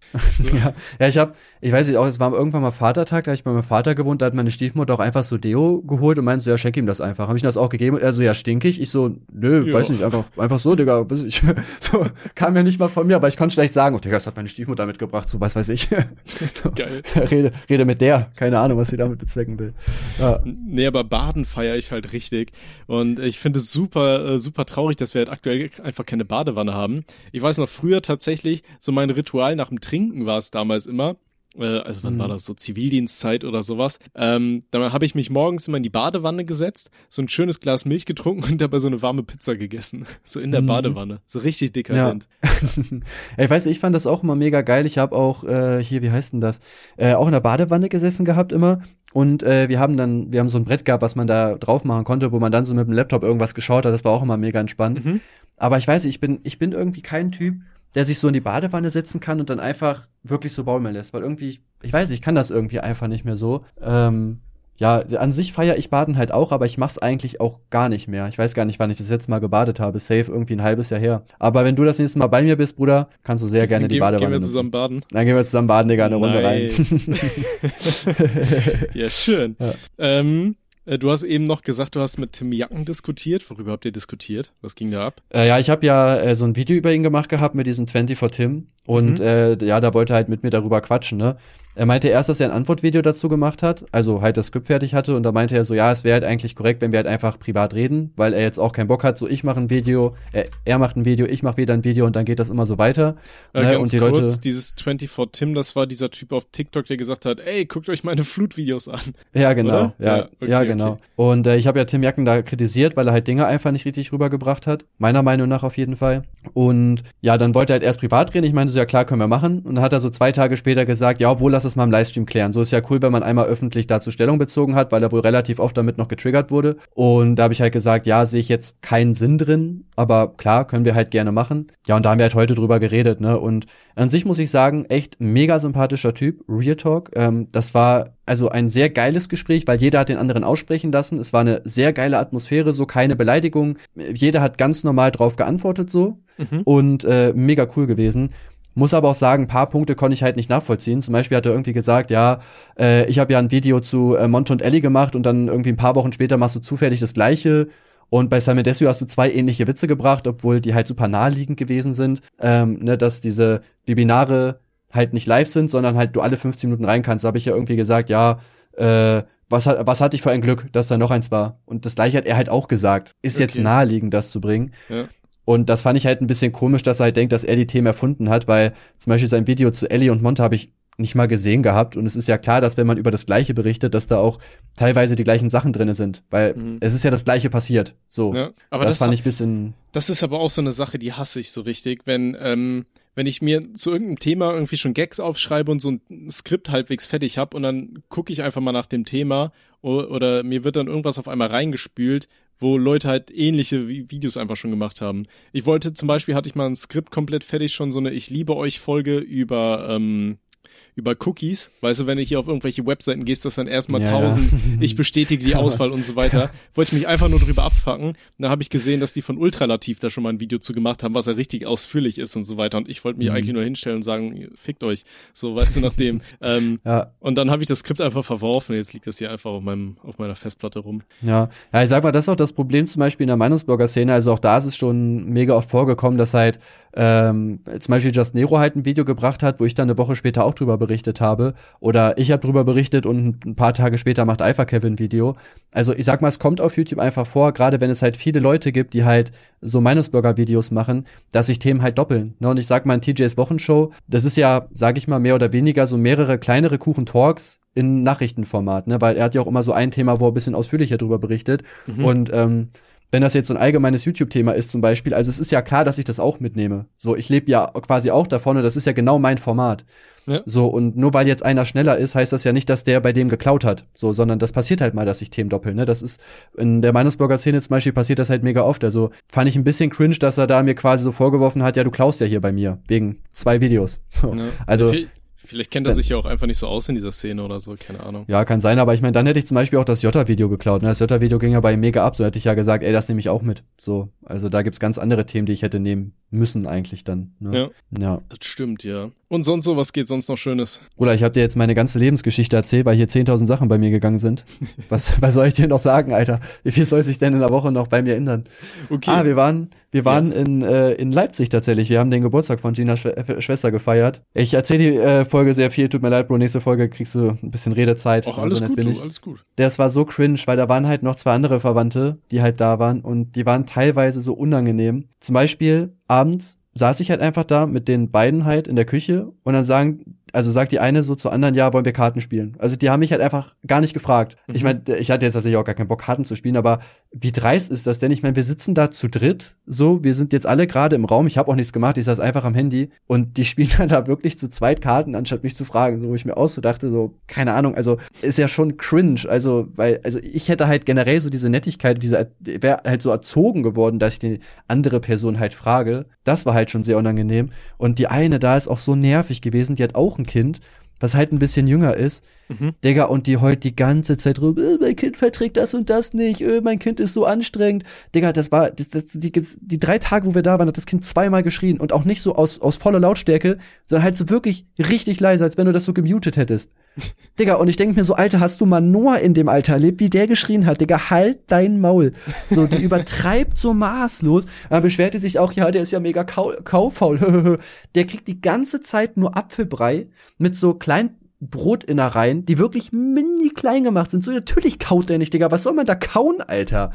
ja, ja, ich habe, ich weiß nicht, auch es war irgendwann mal Vatertag, da habe ich bei meinem Vater gewohnt, da hat meine Stiefmutter auch einfach so Deo geholt und meinte so, ja, schenk ihm das einfach. Habe ich ihm das auch gegeben? Er so, ja, stinkig. Ich so, nö, jo. weiß nicht, einfach einfach so, Digga, ich. so kam ja nicht mal von mir, aber ich konnte schlecht sagen, oh, Digga, das hat meine Stiefmutter mitgebracht, so was weiß ich. so, Geil. Rede, rede mit der, keine Ahnung, was sie damit bezwecken will. Ja. Nee, aber Baden feiere ich halt richtig und ich finde es super äh, super traurig, dass wir halt aktuell einfach keine Badewanne haben. Ich weiß noch früher tatsächlich, so mein Ritual nach dem Trinken war es damals immer, also wann mhm. war das so Zivildienstzeit oder sowas. Ähm, dann habe ich mich morgens immer in die Badewanne gesetzt, so ein schönes Glas Milch getrunken und dabei so eine warme Pizza gegessen, so in der mhm. Badewanne, so richtig dekadent. Ja. ich weiß, ich fand das auch immer mega geil. Ich habe auch äh, hier, wie heißt denn das, äh, auch in der Badewanne gesessen gehabt immer und äh, wir haben dann, wir haben so ein Brett gehabt, was man da drauf machen konnte, wo man dann so mit dem Laptop irgendwas geschaut hat. Das war auch immer mega entspannt. Mhm. Aber ich weiß, ich bin, ich bin irgendwie kein Typ, der sich so in die Badewanne setzen kann und dann einfach wirklich so baumeln lässt. Weil irgendwie, ich weiß, ich kann das irgendwie einfach nicht mehr so. Ähm, ja, an sich feiere ich Baden halt auch, aber ich mach's eigentlich auch gar nicht mehr. Ich weiß gar nicht, wann ich das letzte Mal gebadet habe. Safe irgendwie ein halbes Jahr her. Aber wenn du das nächste Mal bei mir bist, Bruder, kannst du sehr gerne Dann die Badewanne Gehen wir zusammen baden? Dann gehen wir zusammen baden, Digga, eine nice. Runde rein. ja, schön. Ja. Ähm, äh, du hast eben noch gesagt, du hast mit Tim Jacken diskutiert. Worüber habt ihr diskutiert? Was ging da ab? Äh, ja, ich habe ja äh, so ein Video über ihn gemacht gehabt mit diesem 20 for Tim. Und mhm. äh, ja, da wollte er halt mit mir darüber quatschen, ne? Er meinte erst, dass er ein Antwortvideo dazu gemacht hat, also halt das Skript fertig hatte und da meinte er so, ja, es wäre halt eigentlich korrekt, wenn wir halt einfach privat reden, weil er jetzt auch keinen Bock hat, so ich mache ein Video, er, er macht ein Video, ich mache wieder ein Video und dann geht das immer so weiter. Äh, ne? und die kurz, Leute dieses 24 Tim, das war dieser Typ auf TikTok, der gesagt hat, ey, guckt euch meine Flutvideos an. Ja, genau, ja, ja, okay, ja, genau. Okay. Und äh, ich habe ja Tim Jacken da kritisiert, weil er halt Dinge einfach nicht richtig rübergebracht hat, meiner Meinung nach auf jeden Fall. Und ja, dann wollte er halt erst privat reden, ich meinte so, ja klar, können wir machen. Und dann hat er so zwei Tage später gesagt, ja, obwohl, lass es mal im Livestream klären. So ist ja cool, wenn man einmal öffentlich dazu Stellung bezogen hat, weil er wohl relativ oft damit noch getriggert wurde. Und da habe ich halt gesagt, ja, sehe ich jetzt keinen Sinn drin, aber klar, können wir halt gerne machen. Ja, und da haben wir halt heute drüber geredet, ne? Und an sich muss ich sagen, echt mega sympathischer Typ, Real Talk. Ähm, das war also ein sehr geiles Gespräch, weil jeder hat den anderen aussprechen lassen. Es war eine sehr geile Atmosphäre, so keine Beleidigung. Jeder hat ganz normal drauf geantwortet so mhm. und äh, mega cool gewesen. Muss aber auch sagen, ein paar Punkte konnte ich halt nicht nachvollziehen. Zum Beispiel hat er irgendwie gesagt, ja, äh, ich habe ja ein Video zu äh, Monte und Ellie gemacht und dann irgendwie ein paar Wochen später machst du zufällig das gleiche. Und bei Simon Desue hast du zwei ähnliche Witze gebracht, obwohl die halt super naheliegend gewesen sind. Ähm, ne, dass diese Webinare halt nicht live sind, sondern halt du alle 15 Minuten rein kannst. Da habe ich ja irgendwie gesagt, ja, äh, was, hat, was hatte ich für ein Glück, dass da noch eins war. Und das gleiche hat er halt auch gesagt. Ist okay. jetzt naheliegend, das zu bringen. Ja. Und das fand ich halt ein bisschen komisch, dass er halt denkt, dass er die Themen erfunden hat, weil zum Beispiel sein Video zu Ellie und Monte habe ich nicht mal gesehen gehabt. Und es ist ja klar, dass wenn man über das Gleiche berichtet, dass da auch teilweise die gleichen Sachen drinne sind, weil mhm. es ist ja das Gleiche passiert. So, ja, aber das, das fand ich bisschen. Das ist aber auch so eine Sache, die hasse ich so richtig, wenn ähm, wenn ich mir zu irgendeinem Thema irgendwie schon Gags aufschreibe und so ein Skript halbwegs fertig habe und dann gucke ich einfach mal nach dem Thema oder, oder mir wird dann irgendwas auf einmal reingespült, wo Leute halt ähnliche Videos einfach schon gemacht haben. Ich wollte zum Beispiel, hatte ich mal ein Skript komplett fertig, schon so eine Ich liebe euch Folge über ähm, über Cookies. Weißt du, wenn du hier auf irgendwelche Webseiten gehst, das dann erstmal ja, 1000, ja. ich bestätige die Auswahl und so weiter. Wollte ich mich einfach nur drüber abfacken. Da habe ich gesehen, dass die von Ultralativ da schon mal ein Video zu gemacht haben, was ja richtig ausführlich ist und so weiter. Und ich wollte mich mhm. eigentlich nur hinstellen und sagen, fickt euch. So, weißt du, nachdem. ähm, ja. Und dann habe ich das Skript einfach verworfen. Jetzt liegt das hier einfach auf, meinem, auf meiner Festplatte rum. Ja, ja, ich sag mal, das ist auch das Problem zum Beispiel in der Meinungsblogger-Szene. Also auch da ist es schon mega oft vorgekommen, dass halt ähm, zum Beispiel Just Nero halt ein Video gebracht hat, wo ich dann eine Woche später auch drüber berichtet habe. Oder ich habe drüber berichtet und ein paar Tage später macht Alpha Kevin ein Video. Also ich sag mal, es kommt auf YouTube einfach vor, gerade wenn es halt viele Leute gibt, die halt so Meinungsbürger-Videos machen, dass sich Themen halt doppeln. Ne? Und ich sag mal, in TJs Wochenshow, das ist ja, sag ich mal, mehr oder weniger so mehrere kleinere Kuchen-Talks in Nachrichtenformat, ne? Weil er hat ja auch immer so ein Thema, wo er ein bisschen ausführlicher drüber berichtet. Mhm. Und ähm, wenn das jetzt so ein allgemeines YouTube-Thema ist zum Beispiel, also es ist ja klar, dass ich das auch mitnehme. So, ich lebe ja quasi auch davon und das ist ja genau mein Format. Ja. So, und nur weil jetzt einer schneller ist, heißt das ja nicht, dass der bei dem geklaut hat. So, sondern das passiert halt mal, dass sich Themen doppeln. Ne? Das ist in der Meinungsblogger-Szene zum Beispiel passiert das halt mega oft. Also fand ich ein bisschen cringe, dass er da mir quasi so vorgeworfen hat, ja, du klaust ja hier bei mir, wegen zwei Videos. So, ja. Also. Vielleicht kennt er sich ja auch einfach nicht so aus in dieser Szene oder so, keine Ahnung. Ja, kann sein, aber ich meine, dann hätte ich zum Beispiel auch das Jota-Video geklaut. Ne? Das Jota-Video ging ja bei mega ab, so hätte ich ja gesagt, ey, das nehme ich auch mit. So, also da gibt's ganz andere Themen, die ich hätte nehmen müssen eigentlich dann. Ne? Ja. ja. Das stimmt, ja. Und sonst so, was geht sonst noch Schönes? Oder ich habe dir jetzt meine ganze Lebensgeschichte erzählt, weil hier 10.000 Sachen bei mir gegangen sind. was, was soll ich dir noch sagen, Alter? Wie viel soll sich denn in der Woche noch bei mir ändern? Okay. Ah, wir waren, wir waren ja. in, äh, in Leipzig tatsächlich. Wir haben den Geburtstag von Ginas Schw äh, Schwester gefeiert. Ich erzähle die äh, Folge sehr viel. Tut mir leid, Bro. Nächste Folge kriegst du ein bisschen Redezeit. Auch alles so gut, du, alles gut. Das war so cringe, weil da waren halt noch zwei andere Verwandte, die halt da waren und die waren teilweise so unangenehm. Zum Beispiel abends saß ich halt einfach da mit den beiden halt in der Küche und dann sagen also sagt die eine so zur anderen, ja, wollen wir Karten spielen? Also die haben mich halt einfach gar nicht gefragt. Mhm. Ich meine, ich hatte jetzt tatsächlich auch gar keinen Bock, Karten zu spielen, aber wie dreist ist das denn? Ich meine, wir sitzen da zu dritt, so, wir sind jetzt alle gerade im Raum, ich habe auch nichts gemacht, ich saß einfach am Handy und die spielen dann da wirklich zu zweit Karten, anstatt mich zu fragen, so wo ich mir auch so dachte, so, keine Ahnung, also ist ja schon cringe, also, weil, also ich hätte halt generell so diese Nettigkeit, diese, wäre halt so erzogen geworden, dass ich die andere Person halt frage. Das war halt schon sehr unangenehm. Und die eine da ist auch so nervig gewesen, die hat auch ein Kind, was halt ein bisschen jünger ist. Mhm. Digga, und die heult die ganze Zeit rum, äh, mein Kind verträgt das und das nicht, äh, mein Kind ist so anstrengend. Digga, das war, das, das, die, die drei Tage, wo wir da waren, hat das Kind zweimal geschrien und auch nicht so aus, aus voller Lautstärke, sondern halt so wirklich richtig leise, als wenn du das so gemutet hättest. Digga, und ich denke mir so, Alter, hast du mal Noah in dem Alter erlebt, wie der geschrien hat? Digga, halt dein Maul. So, die übertreibt so maßlos. Aber beschwerte sich auch, ja, der ist ja mega kau kaufaul. der kriegt die ganze Zeit nur Apfelbrei mit so kleinen Brotinnereien, die wirklich mini klein gemacht sind. So, natürlich kaut der nicht, Digga. Was soll man da kauen, Alter?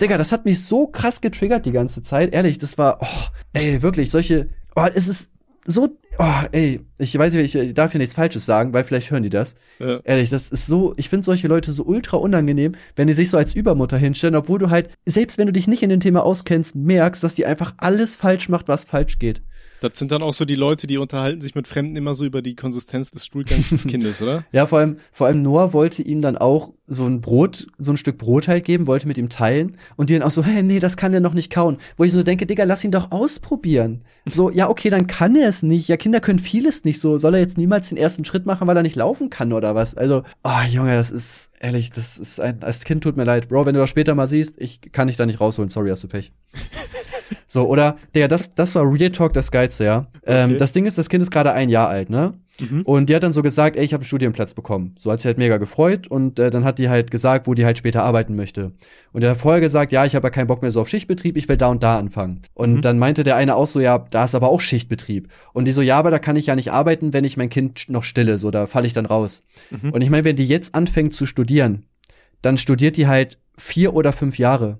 Digga, das hat mich so krass getriggert die ganze Zeit. Ehrlich, das war, oh, ey, wirklich, solche, oh, es ist so, oh, ey, ich weiß nicht, ich darf hier nichts Falsches sagen, weil vielleicht hören die das. Ja. Ehrlich, das ist so, ich finde solche Leute so ultra unangenehm, wenn die sich so als Übermutter hinstellen, obwohl du halt, selbst wenn du dich nicht in dem Thema auskennst, merkst, dass die einfach alles falsch macht, was falsch geht. Das sind dann auch so die Leute, die unterhalten sich mit Fremden immer so über die Konsistenz des Stuhlgangs des Kindes, oder? Ja, vor allem, vor allem Noah wollte ihm dann auch so ein Brot, so ein Stück Brot halt geben, wollte mit ihm teilen und die dann auch so, hey, nee, das kann der noch nicht kauen. Wo ich so denke, Digga, lass ihn doch ausprobieren. So, ja, okay, dann kann er es nicht. Ja, Kinder können vieles nicht so. Soll er jetzt niemals den ersten Schritt machen, weil er nicht laufen kann oder was? Also, oh, Junge, das ist, ehrlich, das ist ein, als Kind tut mir leid. Bro, wenn du das später mal siehst, ich kann dich da nicht rausholen. Sorry, hast du Pech. So, oder, Digga, das, das war Real Talk das Geilste, ja. Ähm, Okay. das Ding ist, das Kind ist gerade ein Jahr alt, ne? Mhm. Und die hat dann so gesagt, ey, ich habe einen Studienplatz bekommen. So hat sie halt mega gefreut und äh, dann hat die halt gesagt, wo die halt später arbeiten möchte. Und der hat vorher gesagt, ja, ich habe ja keinen Bock mehr so auf Schichtbetrieb, ich will da und da anfangen. Und Mhm. dann meinte der eine auch so, ja, da ist aber auch Schichtbetrieb. Und die so, ja, aber da kann ich ja nicht arbeiten, wenn ich mein Kind noch stille, so, da falle ich dann raus. Mhm. Und ich meine, wenn die jetzt anfängt zu studieren, dann studiert die halt vier oder fünf Jahre.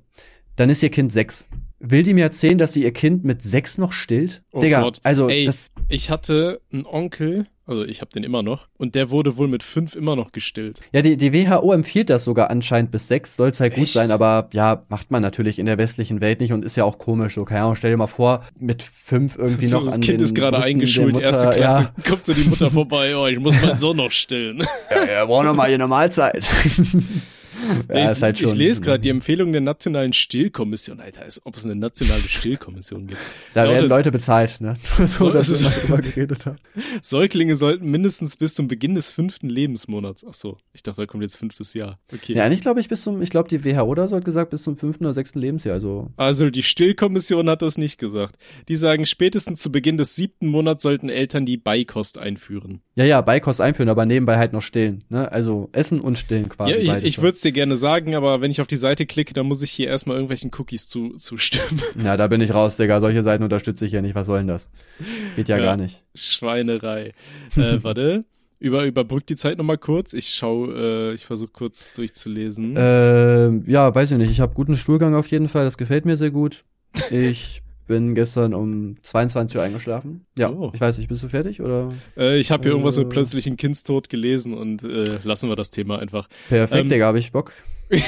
Dann ist ihr Kind sechs. Will die mir erzählen, dass sie ihr Kind mit sechs noch stillt? Oh Digga, Gott. also Ey, das, ich hatte einen Onkel, also ich habe den immer noch, und der wurde wohl mit fünf immer noch gestillt. Ja, die, die WHO empfiehlt das sogar anscheinend bis sechs, soll es halt gut Echt? sein, aber ja, macht man natürlich in der westlichen Welt nicht und ist ja auch komisch. So, keine Ahnung, stell dir mal vor, mit fünf irgendwie So, noch das an Kind den ist gerade eingeschult, Mutter, erste Klasse, Ja, kommt so die Mutter vorbei, oh, ich muss meinen Sohn noch stillen. ja, er braucht noch mal hier eine Mahlzeit. ja, ich, halt ich lese gerade die Empfehlung der Nationalen Stillkommission, Alter, als ob es eine nationale Stillkommission gibt. Da werden Leute bezahlt, ne? So dass wir drüber geredet haben. Säuglinge sollten mindestens bis zum Beginn des fünften Lebensmonats. Ach so, ich dachte, da kommt jetzt fünftes Jahr. Okay. Ja, eigentlich glaube ich bis zum, ich glaube die WHO da so hat gesagt bis zum fünften oder sechsten Lebensjahr, also. Also die Stillkommission hat das nicht gesagt. Die sagen, spätestens zu Beginn des siebten Monats sollten Eltern die Beikost einführen. Ja, ja, Beikost einführen, aber nebenbei halt noch stillen, ne? Also essen und stillen quasi. ja, ich, ich würde es dir gerne sagen, aber wenn ich auf die Seite klicke, dann muss ich hier erstmal irgendwelchen Cookies zu, zustimmen. Ja, da bin ich raus, Digga. Solche Seiten unterstütze ich ja nicht. Was soll denn das? Geht ja, Ja. gar nicht. Schweinerei. Äh, warte. Über, überbrück die Zeit nochmal kurz. Ich schau, äh, ich versuche kurz durchzulesen. Ähm, ja, weiß ich nicht. Ich habe guten Stuhlgang auf jeden Fall. Das gefällt mir sehr gut. Ich bin gestern um 22 Uhr eingeschlafen. Ja, Oh. ich weiß nicht. Bist du fertig oder? Äh, ich habe hier irgendwas mit äh. plötzlichen Kindstod gelesen und äh, lassen wir das Thema einfach. Perfekt, Ähm, Digga. Hab ich Bock.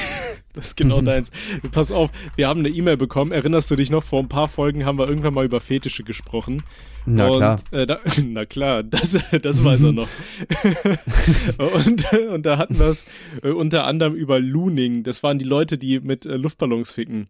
Das ist genau deins. Pass auf, wir haben eine E-Mail bekommen. Erinnerst du dich noch? Vor ein paar Folgen haben wir irgendwann mal über Fetische gesprochen. Na und, klar. Äh, da, na klar, das, das weiß er noch. und, und da hatten wir es äh, unter anderem über Looning. Das waren die Leute, die mit äh, Luftballons ficken.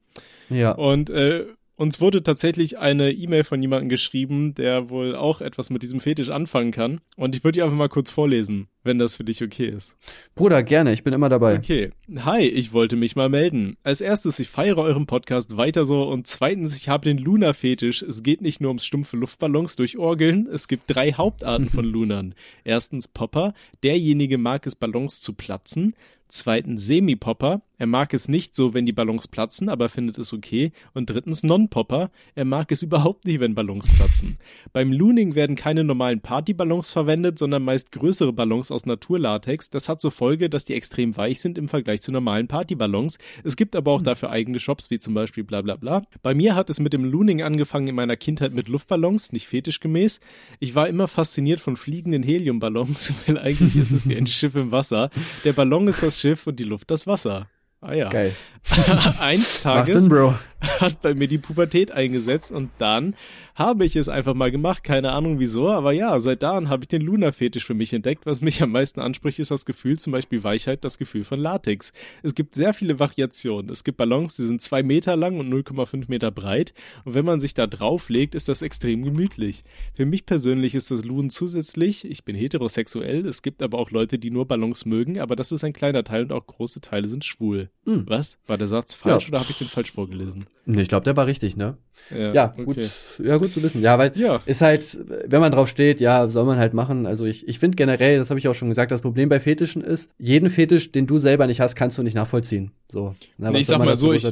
Ja. Und äh, uns wurde tatsächlich eine E-Mail von jemandem geschrieben, der wohl auch etwas mit diesem Fetisch anfangen kann. Und ich würde die einfach mal kurz vorlesen, wenn das für dich okay ist. Bruder, gerne. Ich bin immer dabei. Okay. Hi, ich wollte mich mal melden. Als erstes, ich feiere euren Podcast weiter so und zweitens, ich habe den Luna-Fetisch. Es geht nicht nur ums stumpfe Luftballons durch Orgeln. Es gibt drei Hauptarten von Lunern. Erstens Popper. Derjenige mag es, Ballons zu platzen. Zweitens Semi-Popper. Er mag es nicht so, wenn die Ballons platzen, aber findet es okay. Und drittens Non-Popper. Er mag es überhaupt nicht, wenn Ballons platzen. Beim Looning werden keine normalen Partyballons verwendet, sondern meist größere Ballons aus Naturlatex. Das hat zur Folge, dass die extrem weich sind im Vergleich zu normalen Partyballons. Es gibt aber auch dafür eigene Shops, wie zum Beispiel bla bla bla. Bei mir hat es mit dem Looning angefangen in meiner Kindheit mit Luftballons, nicht fetischgemäß. Ich war immer fasziniert von fliegenden Heliumballons, weil eigentlich ist es wie ein Schiff im Wasser. Der Ballon ist das Schiff und die Luft das Wasser. Ah ja. Geil. Eins Tages Sinn, Bro. hat bei mir die Pubertät eingesetzt und dann habe ich es einfach mal gemacht. Keine Ahnung wieso, aber ja, seit dann habe ich den Luna-Fetisch für mich entdeckt. Was mich am meisten anspricht, ist das Gefühl, zum Beispiel Weichheit, das Gefühl von Latex. Es gibt sehr viele Variationen. Es gibt Ballons, die sind zwei Meter lang und 0,5 Meter breit. Und wenn man sich da drauflegt, ist das extrem gemütlich. Für mich persönlich ist das Lunen zusätzlich. Ich bin heterosexuell. Es gibt aber auch Leute, die nur Ballons mögen, aber das ist ein kleiner Teil und auch große Teile sind schwul. Hm. Was? War der Satz falsch Ja. oder habe ich den falsch vorgelesen? Nee, ich glaube, der war richtig, ne? Ja, okay. gut. Ja, gut zu wissen. Ja, weil Ja. ist halt, wenn man drauf steht, ja, soll man halt machen. Also ich, ich finde generell, das habe ich auch schon gesagt, das Problem bei Fetischen ist, jeden Fetisch, den du selber nicht hast, kannst du nicht nachvollziehen. So. Na, Nee, ich sag mal so, ich-?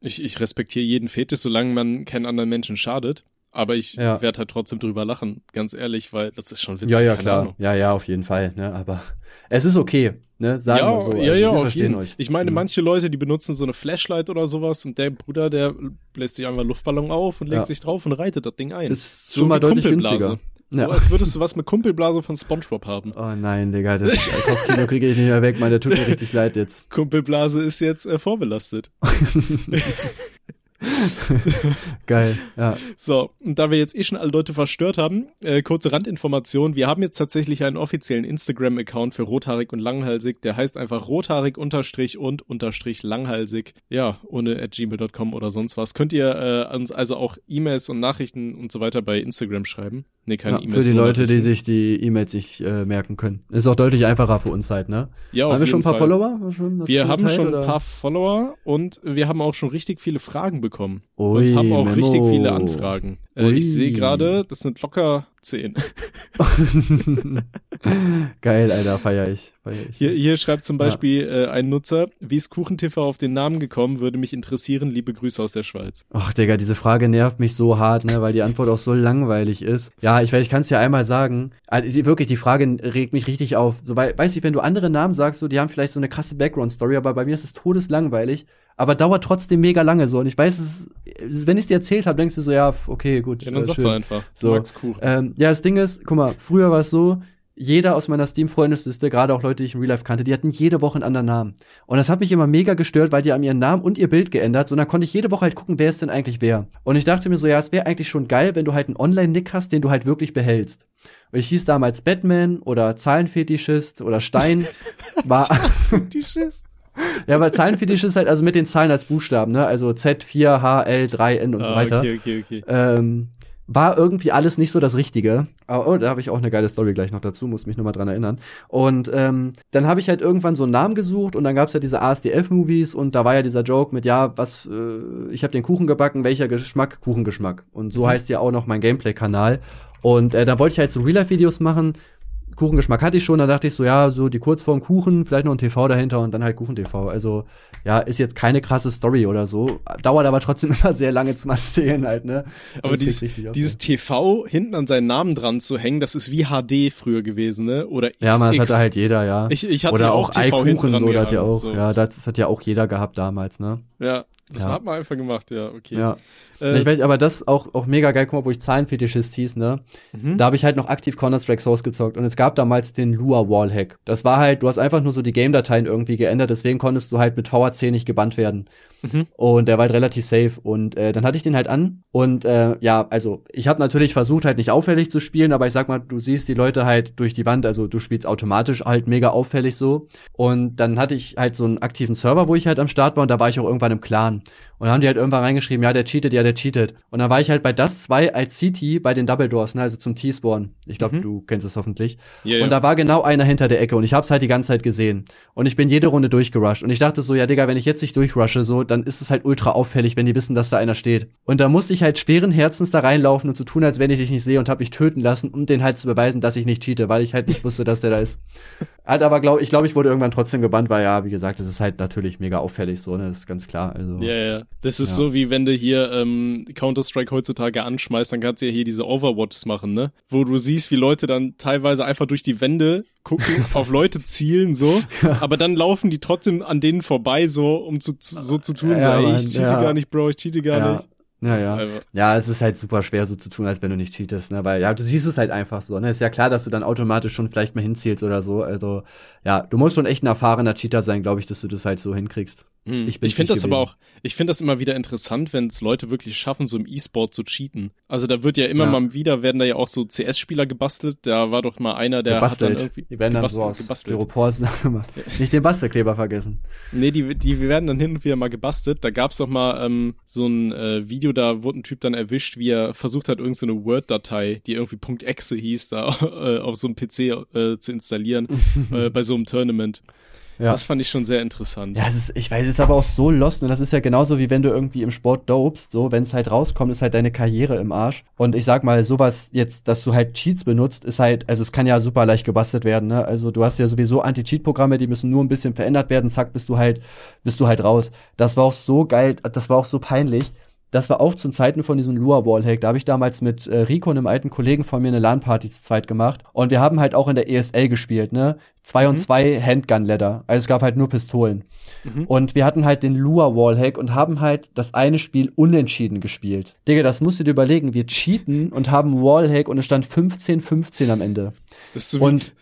Ich, ich respektiere jeden Fetisch, solange man keinen anderen Menschen schadet. Aber ich Ja. werde halt trotzdem drüber lachen, ganz ehrlich, weil das ist schon witzig. Ja, ja, klar. Ahnung. Ja, ja, auf jeden Fall, ne, aber es ist okay, ne, sagen ja, wir so. ja, Also, ja, wir auf verstehen jeden euch. Ich meine, Mhm. manche Leute, die benutzen so eine Flashlight oder sowas und der Bruder, der bläst sich einfach Luftballon auf und legt Ja. sich drauf und reitet das Ding ein. ist so schon mal deutlich günstiger. So Ja. als würdest du was mit Kumpelblase von Spongebob haben. Oh nein, Digga, das Kopfkino kriege ich nicht mehr weg, Mann, der tut mir richtig leid jetzt. Kumpelblase ist jetzt äh, vorbelastet. Geil, ja. So, und da wir jetzt eh schon alle Leute verstört haben, äh, kurze Randinformation. Wir haben jetzt tatsächlich einen offiziellen Instagram-Account für rothaarig und langhalsig. Der heißt einfach rothaarig unterstrich und unterstrich langhalsig. Ja, ohne at gmail.com oder sonst was. Könnt ihr äh, uns also auch E-Mails und Nachrichten und so weiter bei Instagram schreiben. Nee, keine ja, E-Mails. Für die Leute, die sich die E-Mails nicht äh, merken können. Ist auch deutlich einfacher für uns halt, ne? Ja, haben wir schon ein paar Fall. Follower? Wir haben schon ein paar Follower und wir haben auch schon richtig viele Fragen bekommen. Ui, und haben auch Memo. richtig viele Anfragen. Äh, ich sehe gerade, das sind locker zehn. Geil, Alter, feier ich. Feier ich. Hier, hier schreibt zum Beispiel äh, ein Nutzer, wie ist KuchenTV auf den Namen gekommen, würde mich interessieren. Liebe Grüße aus der Schweiz. Ach, Digga, diese Frage nervt mich so hart, ne, weil die Antwort auch so langweilig ist. Ja, ich, ich kann es ja einmal sagen. Also, die, wirklich, die Frage regt mich richtig auf. So, weil, weiß ich, wenn du andere Namen sagst, so, die haben vielleicht so eine krasse Background-Story, aber bei mir ist es todeslangweilig. Aber dauert trotzdem mega lange so. Und ich weiß, es wenn ich es dir erzählt habe, denkst du so, ja, okay, gut. Ja, dann äh, sag doch einfach. So. magst Kuchen. Ähm, ja, das Ding ist, guck mal, früher war es so, jeder aus meiner Steam-Freundesliste, gerade auch Leute, die ich im Real Life kannte, die hatten jede Woche einen anderen Namen. Und das hat mich immer mega gestört, weil die haben ihren Namen und ihr Bild geändert. So, dann konnte ich jede Woche halt gucken, wer ist denn eigentlich wer. Und ich dachte mir so, ja, es wäre eigentlich schon geil, wenn du halt einen Online-Nick hast, den du halt wirklich behältst. Und ich hieß damals Batman oder Zahlenfetischist oder Stein. war, Schiss. ja, weil Zahlenfetisch ist halt also mit den Zahlen als Buchstaben, ne? Also Z4, H, L, 3, N und so Ah, weiter Okay, okay, okay. ähm, war irgendwie alles nicht so das Richtige. Aber oh, da habe ich auch eine geile Story gleich noch dazu, muss mich nur mal dran erinnern. Und ähm, dann habe ich halt irgendwann so einen Namen gesucht und dann gab's ja diese ASDF-Movies und da war ja dieser Joke mit, ja, was, äh, ich habe den Kuchen gebacken, welcher Geschmack? Kuchengeschmack. Und so Mhm. heißt ja auch noch mein Gameplay-Kanal. Und äh, da wollte ich halt so Real-Life-Videos machen. Kuchengeschmack hatte ich schon, da dachte ich so, ja, so die Kurzform Kuchen, vielleicht noch ein TV dahinter und dann halt Kuchen-TV. Also, ja, ist jetzt keine krasse Story oder so. Dauert aber trotzdem immer sehr lange zum Erzählen halt, ne? Aber Das dieses, richtig auf, dieses TV hinten an seinen Namen dran zu hängen, das ist wie HD früher gewesen, ne? Oder XX. Ja, man, das hatte halt jeder, ja. Ich, ich hatte Oder ja auch TV dran so, das hat ja auch, so. ja, das hat ja auch jeder gehabt damals, ne? Ja, das Ja. hat man einfach gemacht, ja, okay. Ja. Äh, ich weiß, aber das auch, auch mega geil, guck mal, wo ich Zahlenfetischist hieß, ne? mhm. Da habe ich halt noch aktiv Counter-Strike Source gezockt und es gab damals den Lua Wallhack. Das war halt, du hast einfach nur so die Game-Dateien irgendwie geändert, deswegen konntest du halt mit VAC nicht gebannt werden. Mhm. Und der war halt relativ safe. Und äh, dann hatte ich den halt an. Und äh, ja, also ich habe natürlich versucht, halt nicht auffällig zu spielen, aber ich sag mal, du siehst die Leute halt durch die Wand, also du spielst automatisch halt mega auffällig so. Und dann hatte ich halt so einen aktiven Server, wo ich halt am Start war und da war ich auch irgendwann im Clan. Und dann haben die halt irgendwann reingeschrieben, ja, der cheatet, ja, der cheatet. Und dann war ich halt bei das 2 als CT bei den Double Doors, ne, also zum T-Spawn. Ich glaube, Mhm. du kennst es hoffentlich. Ja, ja. Und da war genau einer hinter der Ecke und ich hab's halt die ganze Zeit gesehen. Und ich bin jede Runde durchgerusht. Und ich dachte so, ja, Digga, wenn ich jetzt nicht durchrushe, so, dann ist es halt ultra auffällig, wenn die wissen, dass da einer steht. Und da musste ich halt schweren Herzens da reinlaufen und so tun, als wenn ich dich nicht sehe und hab mich töten lassen, um den halt zu beweisen, dass ich nicht cheate, weil ich halt nicht wusste, dass der da ist. Halt aber glaub, ich glaube, ich wurde irgendwann trotzdem gebannt, weil ja, wie gesagt, das ist halt natürlich mega auffällig, so, ne, das ist ganz klar. Also, Ja, ja. Das ist Ja. so, wie wenn du hier ähm, Counter-Strike heutzutage anschmeißt, dann kannst du ja hier diese Overwatches machen, ne? Wo du siehst, wie Leute dann teilweise einfach durch die Wände gucken, auf Leute zielen, so. Aber dann laufen die trotzdem an denen vorbei, so, um zu, so zu tun, Ja, so, ey, ich cheate ja. gar nicht, Bro, ich cheate gar nicht. Ja, ja. einfach- Ja, es ist halt super schwer so zu tun, als wenn du nicht cheatest, ne? Weil ja, du siehst es halt einfach so, ne? Ist ja klar, dass du dann automatisch schon vielleicht mal hinzielst oder so. Also, ja, du musst schon echt ein erfahrener Cheater sein, glaube ich, dass du das halt so hinkriegst. Hm. Ich Ich, finde das aber gewesen. auch, ich finde das immer wieder interessant, wenn es Leute wirklich schaffen, so im E-Sport zu cheaten. Also da wird ja immer Ja. mal wieder, werden da ja auch so CS-Spieler gebastelt. Da war doch mal einer, der hat dann gebastelt. irgendwie die werden dann so gebastelt- aus gebastelt. Styropor gemacht. Nicht den Bastelkleber vergessen. Nee, die, die werden dann hin und wieder mal gebastelt. Da gab's doch mal ähm, so ein äh, Video, da wurde ein Typ dann erwischt, wie er versucht hat, irgendeine so Word-Datei, die irgendwie .exe hieß, da äh, auf so einem PC äh, zu installieren, äh, bei so einem Tournament. Ja. Das fand ich schon sehr interessant. Ja, es ist, ich weiß, es ist aber auch so lost, und das ist ja genauso wie wenn du irgendwie im Sport dopest, so, wenn es halt rauskommt, ist halt deine Karriere im Arsch. Und ich sag mal, sowas jetzt, dass du halt Cheats benutzt, ist halt, also es kann ja super leicht gebastelt werden, ne? Also du hast ja sowieso Anti-Cheat-Programme, die müssen nur ein bisschen verändert werden, zack, bist du halt, bist du halt raus. Das war auch so geil, das war auch so peinlich. Das war auch zu Zeiten von diesem Lua Wallhack. Da habe ich damals mit äh, Rico, einem alten Kollegen von mir, eine LAN-Party zu zweit gemacht. Und wir haben halt auch in der ESL gespielt, ne? Zwei und Mhm. zwei Handgun-Ladder. Also es gab halt nur Pistolen. Mhm. Und wir hatten halt den Lua Wallhack und haben halt das eine Spiel unentschieden gespielt. Digga, das musst du dir überlegen. Wir cheaten und haben Wallhack und es stand 15-15 am Ende. Das ist so wie, Und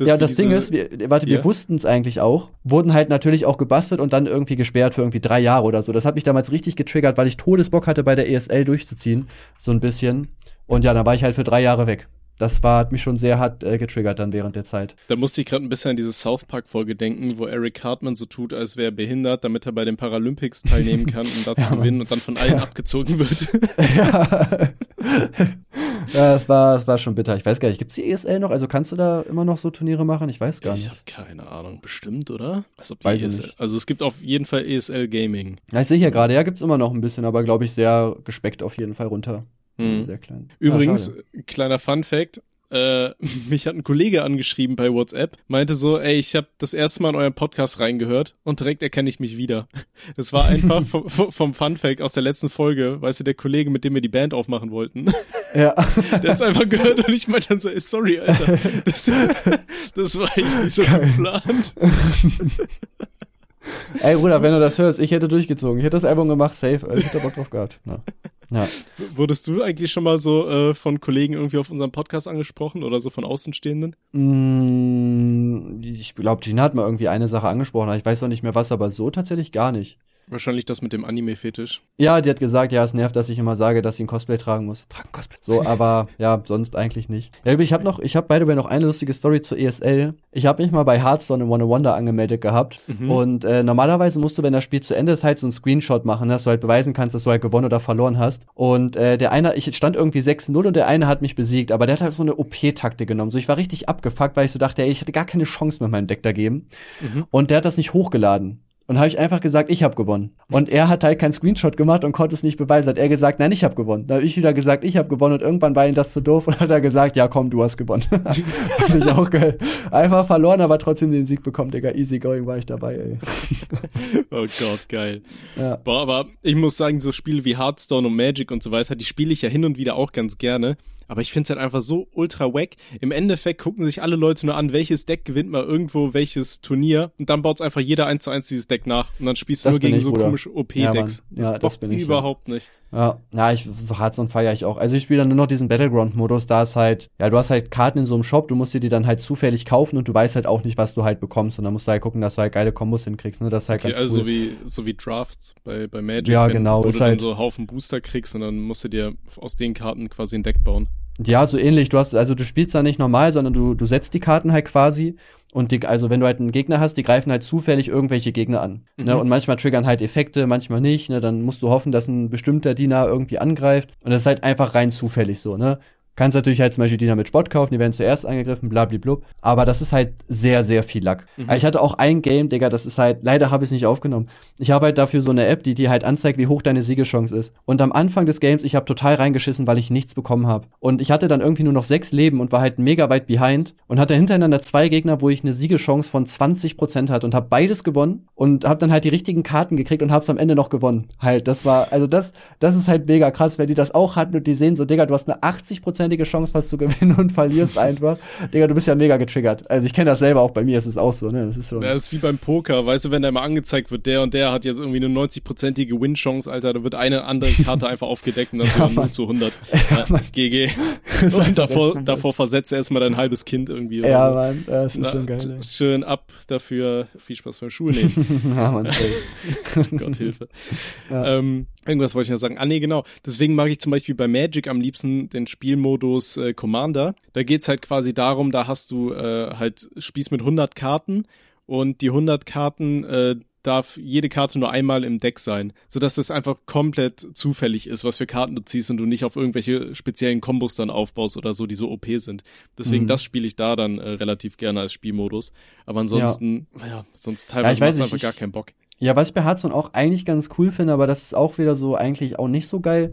Das ja, das Ding ist, wir, warte, ja? wir wussten es eigentlich auch, wurden halt natürlich auch gebastelt und dann irgendwie gesperrt für irgendwie drei Jahre oder so. Das hat mich damals richtig getriggert, weil ich Todesbock hatte, bei der ESL durchzuziehen, so ein bisschen. Und ja, dann war ich halt für drei Jahre weg das war, hat mich schon sehr hart äh, getriggert dann während der Zeit. Da musste ich gerade ein bisschen an diese South Park-Folge denken, wo Eric Hartman so tut, als wäre er behindert, damit er bei den Paralympics teilnehmen kann, um da zu ja, gewinnen und dann von allen ja. abgezogen wird. ja. ja, es war, es war schon bitter. Ich weiß gar nicht, gibt's die ESL noch? Also kannst du da immer noch so Turniere machen? Ich weiß gar nicht. Ich habe keine Ahnung. Bestimmt, oder? Als ob weiß ESL, Also es gibt auf jeden Fall ESL Gaming. Ja, ich sehe hier gerade, ja, gibt's immer noch ein bisschen, aber glaube ich sehr gespeckt auf jeden Fall runter. Hm. Sehr klein. Übrigens, ah, kleiner Fun Fact, äh, mich hat ein Kollege angeschrieben bei WhatsApp, meinte so, ey, ich habe das erste Mal in euren Podcast reingehört und direkt erkenne ich mich wieder. Das war einfach vom, vom Funfact aus der letzten Folge, weißt du, der Kollege, mit dem wir die Band aufmachen wollten. Ja. Der hat's einfach gehört und ich meinte dann so, ey, sorry, Alter. Das, das war echt nicht so geplant. Ey, Bruder, wenn du das hörst, ich hätte durchgezogen. Ich hätte das Album gemacht, safe. Ich hätte Bock drauf gehabt. Ja. ja. Wurdest du eigentlich schon mal so äh, von Kollegen irgendwie auf unserem Podcast angesprochen oder so von Außenstehenden? Mm, ich glaube, Gina hat mal irgendwie eine Sache angesprochen. Ich weiß noch nicht mehr was, aber so tatsächlich gar nicht. Wahrscheinlich das mit dem Anime-Fetisch. Ja, die hat gesagt, ja, es nervt, dass ich immer sage, dass sie ein Cosplay tragen muss. Tragen Cosplay. So, aber ja, sonst eigentlich nicht. Ja, ich habe noch, ich habe by the way noch eine lustige Story zur ESL. Ich habe mich mal bei Hearthstone in One Wonder angemeldet gehabt. Mhm. Und äh, normalerweise musst du, wenn das Spiel zu Ende ist, halt so einen Screenshot machen, dass du halt beweisen kannst, dass du halt gewonnen oder verloren hast. Und äh, der eine, ich stand irgendwie 6-0 und der eine hat mich besiegt, aber der hat halt so eine OP-Taktik genommen. So, ich war richtig abgefuckt, weil ich so dachte, ey, ich hatte gar keine Chance mit meinem Deck dagegen. Mhm. Und der hat das nicht hochgeladen. Und habe ich einfach gesagt, ich habe gewonnen. Und er hat halt keinen Screenshot gemacht und konnte es nicht beweisen. Hat er gesagt, nein, ich habe gewonnen. Da habe ich wieder gesagt, ich habe gewonnen. Und irgendwann war ihm das zu doof und hat er gesagt, ja komm, du hast gewonnen. Fand ich auch geil. Einfach verloren, aber trotzdem den Sieg bekommen, Digga. Easy going war ich dabei, ey. oh Gott, geil. Ja. Boah, aber ich muss sagen, so Spiele wie Hearthstone und Magic und so weiter, die spiele ich ja hin und wieder auch ganz gerne. Aber ich finde es halt einfach so ultra wack. Im Endeffekt gucken sich alle Leute nur an, welches Deck gewinnt mal irgendwo welches Turnier. Und dann baut einfach jeder eins zu eins dieses Deck nach. Und dann spielst du das nur gegen ich, so Bruder. komische OP-Decks. Ja, das, ja, das bin ich überhaupt ja. nicht. Ja, ja, ich Hearthstone feiere ich auch. Also ich spiele dann nur noch diesen Battleground-Modus, da ist halt, ja, du hast halt Karten in so einem Shop, du musst dir die dann halt zufällig kaufen und du weißt halt auch nicht, was du halt bekommst. Und dann musst du halt gucken, dass du halt geile Kombos hinkriegst, ne? Das ist halt okay, ganz also cool. so wie, so wie Drafts bei, bei Magic. Ja, wenn, genau. Wo du halt dann so Haufen Booster kriegst und dann musst du dir aus den Karten quasi ein Deck bauen. Ja, so ähnlich. Du hast, also du spielst da nicht normal, sondern du, du setzt die Karten halt quasi und die, also wenn du halt einen Gegner hast, die greifen halt zufällig irgendwelche Gegner an. Ne? Mhm. Ne? Und manchmal triggern halt Effekte, manchmal nicht. Ne? Dann musst du hoffen, dass ein bestimmter Diener irgendwie angreift. Und das ist halt einfach rein zufällig so, ne? Kannst natürlich halt zum Beispiel Diener mit Sport kaufen, die werden zuerst angegriffen, blablablub. Aber das ist halt sehr, sehr viel Lack. Mhm. Ich hatte auch ein Game, Digga, das ist halt, leider habe ich es nicht aufgenommen. Ich habe halt dafür so eine App, die dir halt anzeigt, wie hoch deine Siegeschance ist. Und am Anfang des Games, ich habe total reingeschissen, weil ich nichts bekommen habe. Und ich hatte dann irgendwie nur noch sechs Leben und war halt mega weit behind und hatte hintereinander zwei Gegner, wo ich eine Siegeschance von 20% hatte und habe beides gewonnen und habe dann halt die richtigen Karten gekriegt und hab's am Ende noch gewonnen. Halt, das war, also das, das ist halt mega krass, wenn die das auch hatten und die sehen so, Digga, du hast eine 80% hundertprozentige Chance, was zu gewinnen und verlierst einfach. Digga, du bist ja mega getriggert. Also ich kenne das selber auch bei mir, ist es auch so, ne? Das ist so. Ja, das ist wie beim Poker, weißt du, wenn da mal angezeigt wird, der und der hat jetzt irgendwie eine 90-prozentige Win-Chance, Alter, da wird eine andere Karte einfach aufgedeckt und dann ja, 0 zu 100. Ja, GG. und davor, davor versetzt er erstmal dein halbes Kind irgendwie. Ja, so. Mann, das ist Na, schon geil. Ey. Schön ab dafür. Viel Spaß beim Schuh nehmen. ja, Mann, Gott Hilfe. Ja. Ähm, Irgendwas wollte ich noch sagen. Ah, nee, genau. Deswegen mag ich zum Beispiel bei Magic am liebsten den Spielmodus äh, Commander. Da geht's halt quasi darum, da hast du äh, halt, spielst mit 100 Karten und die 100 Karten äh, darf jede Karte nur einmal im Deck sein, sodass das einfach komplett zufällig ist, was für Karten du ziehst und du nicht auf irgendwelche speziellen Kombos dann aufbaust oder so, die so OP sind. Deswegen, mhm. das spiele ich da dann äh, relativ gerne als Spielmodus. Aber ansonsten, ja, ja sonst teilweise ja, macht einfach ich, gar keinen Bock. Ja, was ich bei Hearthstone auch eigentlich ganz cool finde, aber das ist auch wieder so eigentlich auch nicht so geil.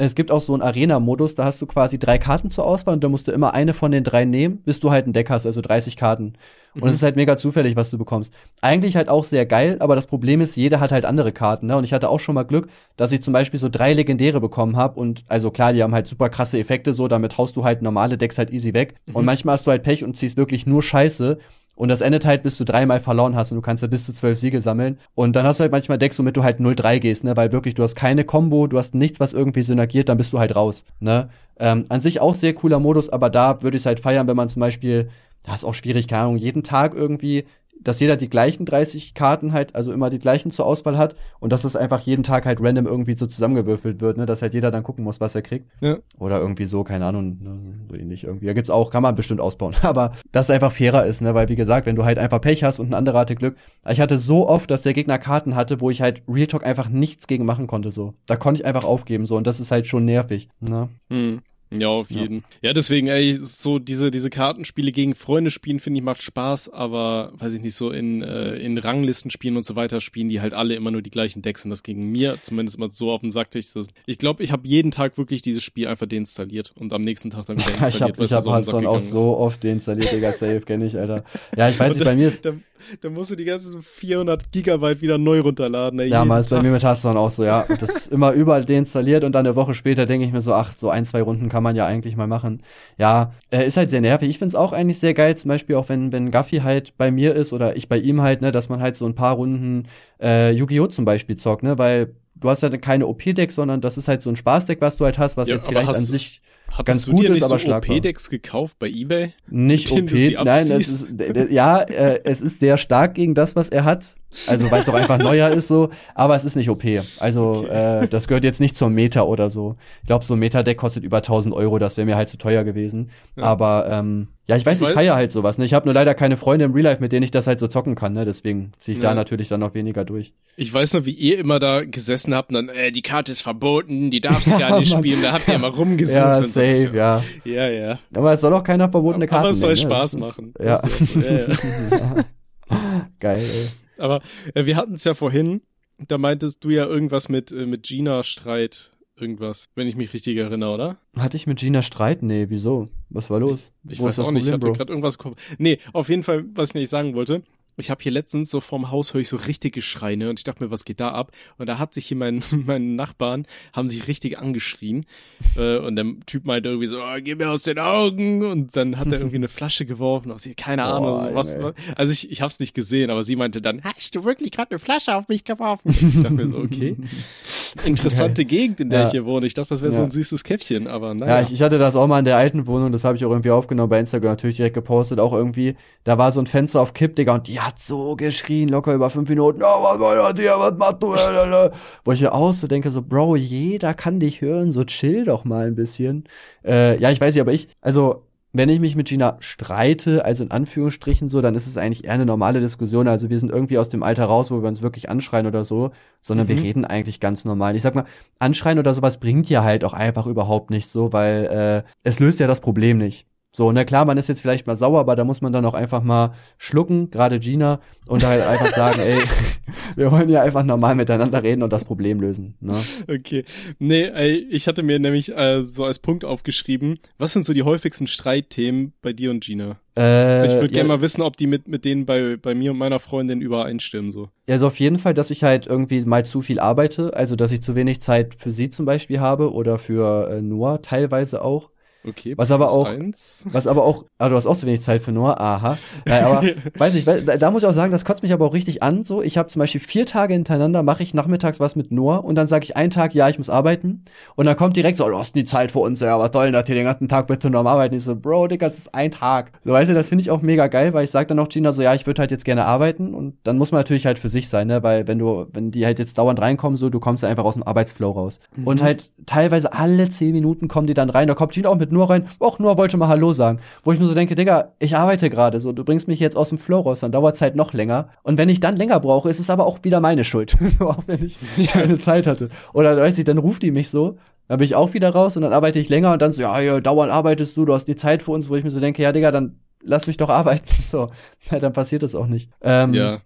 Es gibt auch so einen Arena-Modus, da hast du quasi drei Karten zur Auswahl und da musst du immer eine von den drei nehmen, bis du halt ein Deck hast, also 30 Karten. Und mhm. es ist halt mega zufällig, was du bekommst. Eigentlich halt auch sehr geil, aber das Problem ist, jeder hat halt andere Karten, ne? Und ich hatte auch schon mal Glück, dass ich zum Beispiel so drei Legendäre bekommen habe und also klar, die haben halt super krasse Effekte so, damit haust du halt normale Decks halt easy weg. Mhm. Und manchmal hast du halt Pech und ziehst wirklich nur Scheiße Und das endet halt, bis du dreimal verloren hast und du kannst ja bis zu zwölf Siege sammeln. Und dann hast du halt manchmal Decks, womit du halt 0-3 gehst, ne? Weil wirklich, du hast keine Combo, du hast nichts, was irgendwie synergiert, dann bist du halt raus. Ne? Ähm, an sich auch sehr cooler Modus, aber da würde ich es halt feiern, wenn man zum Beispiel, das ist auch schwierig, keine Ahnung, jeden Tag irgendwie dass jeder die gleichen 30 Karten halt, also immer die gleichen zur Auswahl hat und dass es einfach jeden Tag halt random irgendwie so zusammengewürfelt wird, ne, dass halt jeder dann gucken muss, was er kriegt. Ja. Oder irgendwie so, keine Ahnung, ne, so ähnlich irgendwie. Da gibt's auch, kann man bestimmt ausbauen, aber dass es einfach fairer ist, ne, weil wie gesagt, wenn du halt einfach Pech hast und ein anderer hatte Glück. Ich hatte so oft, dass der Gegner Karten hatte, wo ich halt Real Talk einfach nichts gegen machen konnte, so. Da konnte ich einfach aufgeben, so, und das ist halt schon nervig, ne. Hm. Ja, auf jeden. Ja. ja, deswegen, ey, so diese, diese Kartenspiele gegen Freunde spielen, finde ich, macht Spaß, aber weiß ich nicht, so in, äh, in Ranglisten spielen und so weiter spielen die halt alle immer nur die gleichen Decks und das gegen mir zumindest mal so auf den Sack. Ich, ich glaube, ich habe jeden Tag wirklich dieses Spiel einfach deinstalliert und am nächsten Tag dann wieder installiert. ich habe hab Hearthstone auch so oft deinstalliert, Digga, safe, kenne ich, Alter. Ja, ich weiß nicht, bei mir ist... Da, da musst du die ganzen 400 Gigabyte wieder neu runterladen. Ey, ja, mal ist bei mir mit Hearthstone auch so, ja. Das ist immer überall deinstalliert und dann eine Woche später denke ich mir so, ach, so ein, zwei Runden kann man ja eigentlich mal machen. Ja, äh, ist halt sehr nervig. Ich find's auch eigentlich sehr geil, zum Beispiel auch wenn, wenn Gaffy halt bei mir ist oder ich bei ihm halt, ne, dass man halt so ein paar Runden äh, Yu-Gi-Oh! zum Beispiel zockt, ne, weil du hast ja keine OP-Deck, sondern das ist halt so ein Spaßdeck, was du halt hast, was ja, jetzt vielleicht an sich ganz gut ist, aber so OP-Decks gekauft bei eBay? Nicht OP, nein, es ist, ja, äh, es ist sehr stark gegen das, was er hat. Also weil es auch einfach neuer ist so, aber es ist nicht OP. Also okay. äh, das gehört jetzt nicht zur Meta oder so. Ich glaube, so ein Meta-Deck kostet über 1000 Euro, das wäre mir halt zu teuer gewesen. Ja. Aber ähm, ja, ich weiß, ich, ich feiere halt sowas. Ne? Ich habe nur leider keine Freunde im Real Life, mit denen ich das halt so zocken kann. Ne? Deswegen ziehe ich ja. da natürlich dann noch weniger durch. Ich weiß noch, wie ihr immer da gesessen habt und dann, äh, die Karte ist verboten, die darfst du ja, gar nicht Mann. spielen. Da habt ihr immer rumgesucht. Ja, safe, ja. Ja, ja. Aber es soll auch keiner verbotene Karten Aber es soll nehmen, ne? Spaß machen. Ja. Geil, ey. Aber äh, wir hatten es ja vorhin, da meintest du ja irgendwas mit, äh, mit Gina-Streit, irgendwas, wenn ich mich richtig erinnere, oder? Hatte ich mit Gina Streit? Nee, wieso? Was war los? Ich, ich weiß auch nicht, Problem, ich hatte gerade irgendwas. Nee, auf jeden Fall, was ich nicht sagen wollte, ich habe hier letztens so vorm Haus höre ich so richtige Schreine und ich dachte mir, was geht da ab? Und da hat sich hier mein, meine Nachbarn, haben sich richtig angeschrien. äh, und der Typ meinte irgendwie so, oh, geh mir aus den Augen. Und dann hat er irgendwie eine Flasche geworfen ihr, keine oh, Ahnung. was, was, also ich, ich habe es nicht gesehen, aber sie meinte dann, hast du wirklich gerade eine Flasche auf mich geworfen? Und ich dachte mir so, okay. Interessante okay. Gegend, in der ja. ich hier wohne. Ich dachte, das wäre ja. so ein süßes Käffchen, aber naja. Ja, ich, ich hatte das auch mal in der alten Wohnung, das habe ich auch irgendwie aufgenommen bei Instagram, natürlich direkt gepostet, auch irgendwie, da war so ein Fenster auf Kipp, Digga, und die hat so geschrien, locker über fünf Minuten, oh, was soll das hier, was machst du? Wo ich mir auch so denke, so, Bro, jeder kann dich hören, so chill doch mal ein bisschen. Äh, ja, ich weiß nicht, aber ich, also, wenn ich mich mit Gina streite, also in Anführungsstrichen so, dann ist es eigentlich eher eine normale Diskussion. Also wir sind irgendwie aus dem Alter raus, wo wir uns wirklich anschreien oder so, sondern mhm. wir reden eigentlich ganz normal. Ich sag mal, anschreien oder sowas bringt ja halt auch einfach überhaupt nicht so, weil äh, es löst ja das Problem nicht. So, na klar, man ist jetzt vielleicht mal sauer, aber da muss man dann auch einfach mal schlucken, gerade Gina, und halt einfach sagen, ey, wir wollen ja einfach normal miteinander reden und das Problem lösen. Ne? Okay. Nee, ey, ich hatte mir nämlich äh, so als Punkt aufgeschrieben, was sind so die häufigsten Streitthemen bei dir und Gina? Äh, ich würde ja, gerne mal wissen, ob die mit, mit denen bei, bei mir und meiner Freundin übereinstimmen. So. Also auf jeden Fall, dass ich halt irgendwie mal zu viel arbeite, also dass ich zu wenig Zeit für sie zum Beispiel habe oder für äh, Noah teilweise auch. Okay, was aber auch, eins. was aber auch, ah, du hast auch zu wenig Zeit für Noah, aha. Ja, aber, weiß ich, da, muss ich auch sagen, das kotzt mich aber auch richtig an, so. Ich habe zum Beispiel vier Tage hintereinander, mache ich nachmittags was mit Noah und dann sage ich einen Tag, ja, ich muss arbeiten. Und dann kommt direkt so, oh, du hast nie Zeit für uns, ja, was soll denn das hier den ganzen Tag bitte nur am Arbeiten? Ich so, Bro, Digga, das ist ein Tag. So, weißt du, das finde ich auch mega geil, weil ich sag dann auch Gina so, ja, ich würde halt jetzt gerne arbeiten und dann muss man natürlich halt für sich sein, ne, weil wenn du, wenn die halt jetzt dauernd reinkommen, so, du kommst ja einfach aus dem Arbeitsflow raus. Mhm. Und halt teilweise alle zehn Minuten kommen die dann rein, da kommt Gina auch mit Noah rein, och, Noah wollte mal Hallo sagen. Wo ich mir so denke, Digga, ich arbeite gerade so, du bringst mich jetzt aus dem Flow raus, dann dauert es halt noch länger. Und wenn ich dann länger brauche, ist es aber auch wieder meine Schuld. auch wenn ich keine Zeit hatte. Oder weiß ich, dann ruft die mich so, dann bin ich auch wieder raus und dann arbeite ich länger und dann so, ja, ja, dauernd arbeitest du, du hast die Zeit für uns, wo ich mir so denke, ja, Digga, dann lass mich doch arbeiten. So, ja, dann passiert das auch nicht. Ähm, ja.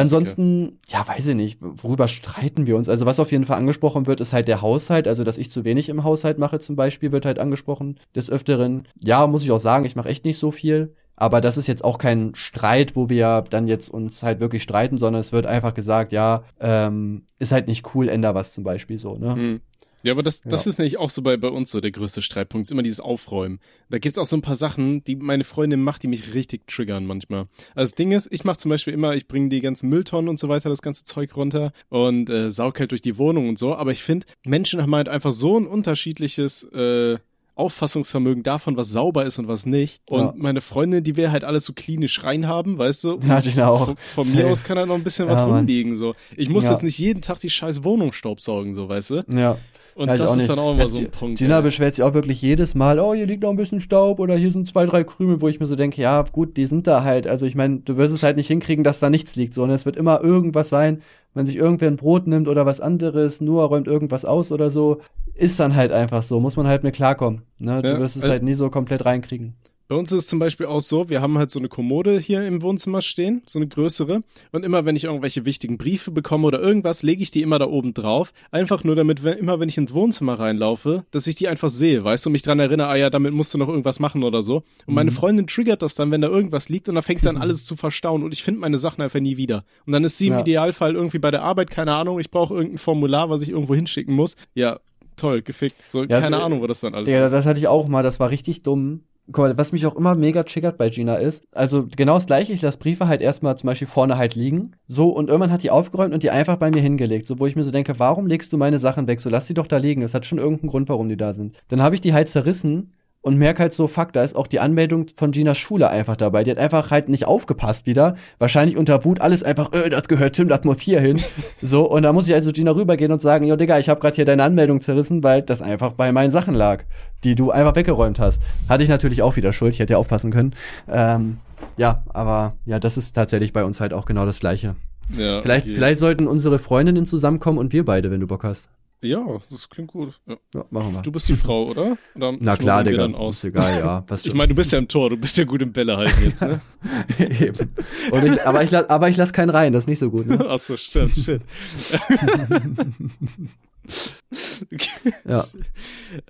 Ansonsten, ja, weiß ich nicht, worüber streiten wir uns? Also was auf jeden Fall angesprochen wird, ist halt der Haushalt. Also, dass ich zu wenig im Haushalt mache zum Beispiel, wird halt angesprochen des Öfteren. Ja, muss ich auch sagen, ich mache echt nicht so viel. Aber das ist jetzt auch kein Streit, wo wir dann jetzt uns halt wirklich streiten, sondern es wird einfach gesagt, ja, ähm, ist halt nicht cool, änder was zum Beispiel so, ne? Hm. Ja, aber das, das ja. ist nämlich auch so bei, bei uns so der größte Streitpunkt, ist immer dieses Aufräumen. Da gibt's auch so ein paar Sachen, die meine Freundin macht, die mich richtig triggern manchmal. Also das Ding ist, ich mache zum Beispiel immer, ich bringe die ganzen Mülltonnen und so weiter, das ganze Zeug runter und äh, saug halt durch die Wohnung und so, aber ich finde, Menschen haben halt einfach so ein unterschiedliches äh, Auffassungsvermögen davon, was sauber ist und was nicht. Und ja. meine Freundin, die will halt alles so klinisch rein haben, weißt du? Ja, ich auch. Von, von mir aus kann halt noch ein bisschen ja, was rumliegen, so. Ich muss ja. jetzt nicht jeden Tag die scheiß Wohnung staubsaugen, so, weißt du? Ja. Und ja, das ist dann auch immer so ein Punkt. Gina ey. beschwert sich auch wirklich jedes Mal, oh, hier liegt noch ein bisschen Staub oder hier sind zwei, drei Krümel, wo ich mir so denke, ja, gut, die sind da halt. Also ich meine, du wirst es halt nicht hinkriegen, dass da nichts liegt, sondern es wird immer irgendwas sein, wenn sich irgendwer ein Brot nimmt oder was anderes, nur räumt irgendwas aus oder so, ist dann halt einfach so, muss man halt mit klarkommen. Ne? Du ja, wirst es halt nie so komplett reinkriegen. Bei uns ist es zum Beispiel auch so, wir haben halt so eine Kommode hier im Wohnzimmer stehen, so eine größere. Und immer wenn ich irgendwelche wichtigen Briefe bekomme oder irgendwas, lege ich die immer da oben drauf. Einfach nur damit, wenn, immer wenn ich ins Wohnzimmer reinlaufe, dass ich die einfach sehe, weißt du, und mich dran erinnere, ah ja, damit musst du noch irgendwas machen oder so. Und meine mhm. Freundin triggert das dann, wenn da irgendwas liegt und dann fängt sie an, alles zu verstauen und ich finde meine Sachen einfach nie wieder. Und dann ist sie im ja. Idealfall irgendwie bei der Arbeit, keine Ahnung, ich brauche irgendein Formular, was ich irgendwo hinschicken muss. Ja, toll, gefickt. So, ja, keine Ahnung, wo das dann alles ja, ist. Ja, das hatte ich auch mal, das war richtig dumm guck mal, was mich auch immer mega triggert bei Gina ist, also genau das gleiche, ich lasse Briefe halt erstmal zum Beispiel vorne halt liegen, so, und irgendwann hat die aufgeräumt und die einfach bei mir hingelegt, so, wo ich mir so denke, warum legst du meine Sachen weg, so, lass die doch da liegen, das hat schon irgendeinen Grund, warum die da sind. Dann habe ich die halt zerrissen und merke halt so, fuck, da ist auch die Anmeldung von Ginas Schule einfach dabei. Die hat einfach halt nicht aufgepasst wieder. Wahrscheinlich unter Wut alles einfach, äh, das gehört Tim, das muss hier hin. so, und da muss ich also Gina rübergehen und sagen, jo Digga, ich habe gerade hier deine Anmeldung zerrissen, weil das einfach bei meinen Sachen lag, die du einfach weggeräumt hast. Hatte ich natürlich auch wieder Schuld, ich hätte ja aufpassen können. Ähm, ja, aber ja, das ist tatsächlich bei uns halt auch genau das Gleiche. Ja, vielleicht, okay. vielleicht sollten unsere Freundinnen zusammenkommen und wir beide, wenn du Bock hast. Ja, das klingt gut. Ja. ja machen wir. Du bist die Frau, oder? oder Na klar, Digga. Dann aus? Ist egal, ja. Was ich meine, du bist ja im Tor, du bist ja gut im Bälle halten jetzt, ne? Eben. Ich, aber ich, aber ich lass keinen rein, das ist nicht so gut, ne? Ach so, stimmt, shit. ja.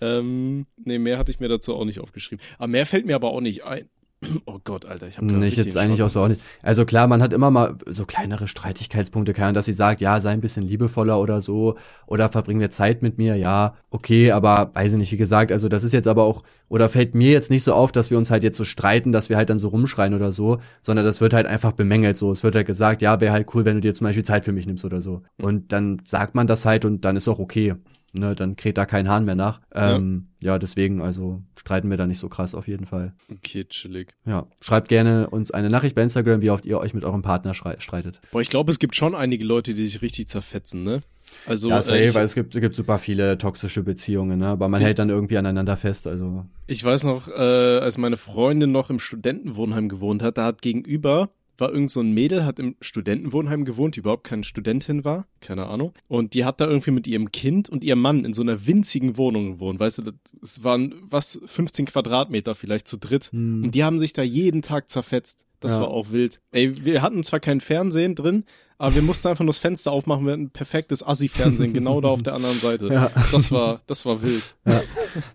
ähm, nee, mehr hatte ich mir dazu auch nicht aufgeschrieben. Aber mehr fällt mir aber auch nicht ein. Oh Gott, Alter, ich habe nicht jetzt eigentlich auch so nicht. Also klar, man hat immer mal so kleinere Streitigkeitspunkte, kann, dass sie sagt, ja, sei ein bisschen liebevoller oder so oder verbringen wir Zeit mit mir, ja, okay, aber weiß ich nicht, wie gesagt, also das ist jetzt aber auch oder fällt mir jetzt nicht so auf, dass wir uns halt jetzt so streiten, dass wir halt dann so rumschreien oder so, sondern das wird halt einfach bemängelt so. Es wird halt gesagt, ja, wäre halt cool, wenn du dir zum Beispiel Zeit für mich nimmst oder so. Und dann sagt man das halt und dann ist auch okay ne, dann kräht da kein Hahn mehr nach. Ähm, ja. ja. deswegen, also streiten wir da nicht so krass auf jeden Fall. Okay, chillig. Ja, schreibt gerne uns eine Nachricht bei Instagram, wie oft ihr euch mit eurem Partner streitet. Boah, ich glaube, es gibt schon einige Leute, die sich richtig zerfetzen, ne? Also, ja, safe, äh, weil es gibt, es gibt super viele toxische Beziehungen, ne? aber man hält dann irgendwie aneinander fest. Also ich weiß noch, äh, als meine Freundin noch im Studentenwohnheim gewohnt hat, da hat gegenüber war irgend so ein Mädel, hat im Studentenwohnheim gewohnt, die überhaupt keine Studentin war, keine Ahnung. Und die hat da irgendwie mit ihrem Kind und ihrem Mann in so einer winzigen Wohnung gewohnt. Weißt du, es waren was 15 Quadratmeter vielleicht zu dritt. Hm. Und die haben sich da jeden Tag zerfetzt. Das ja. war auch wild. Ey, wir hatten zwar kein Fernsehen drin, aber wir mussten einfach nur das Fenster aufmachen, wir hatten ein perfektes Assi-Fernsehen, genau da auf der anderen Seite. Ja. Das war, das war wild. Ja,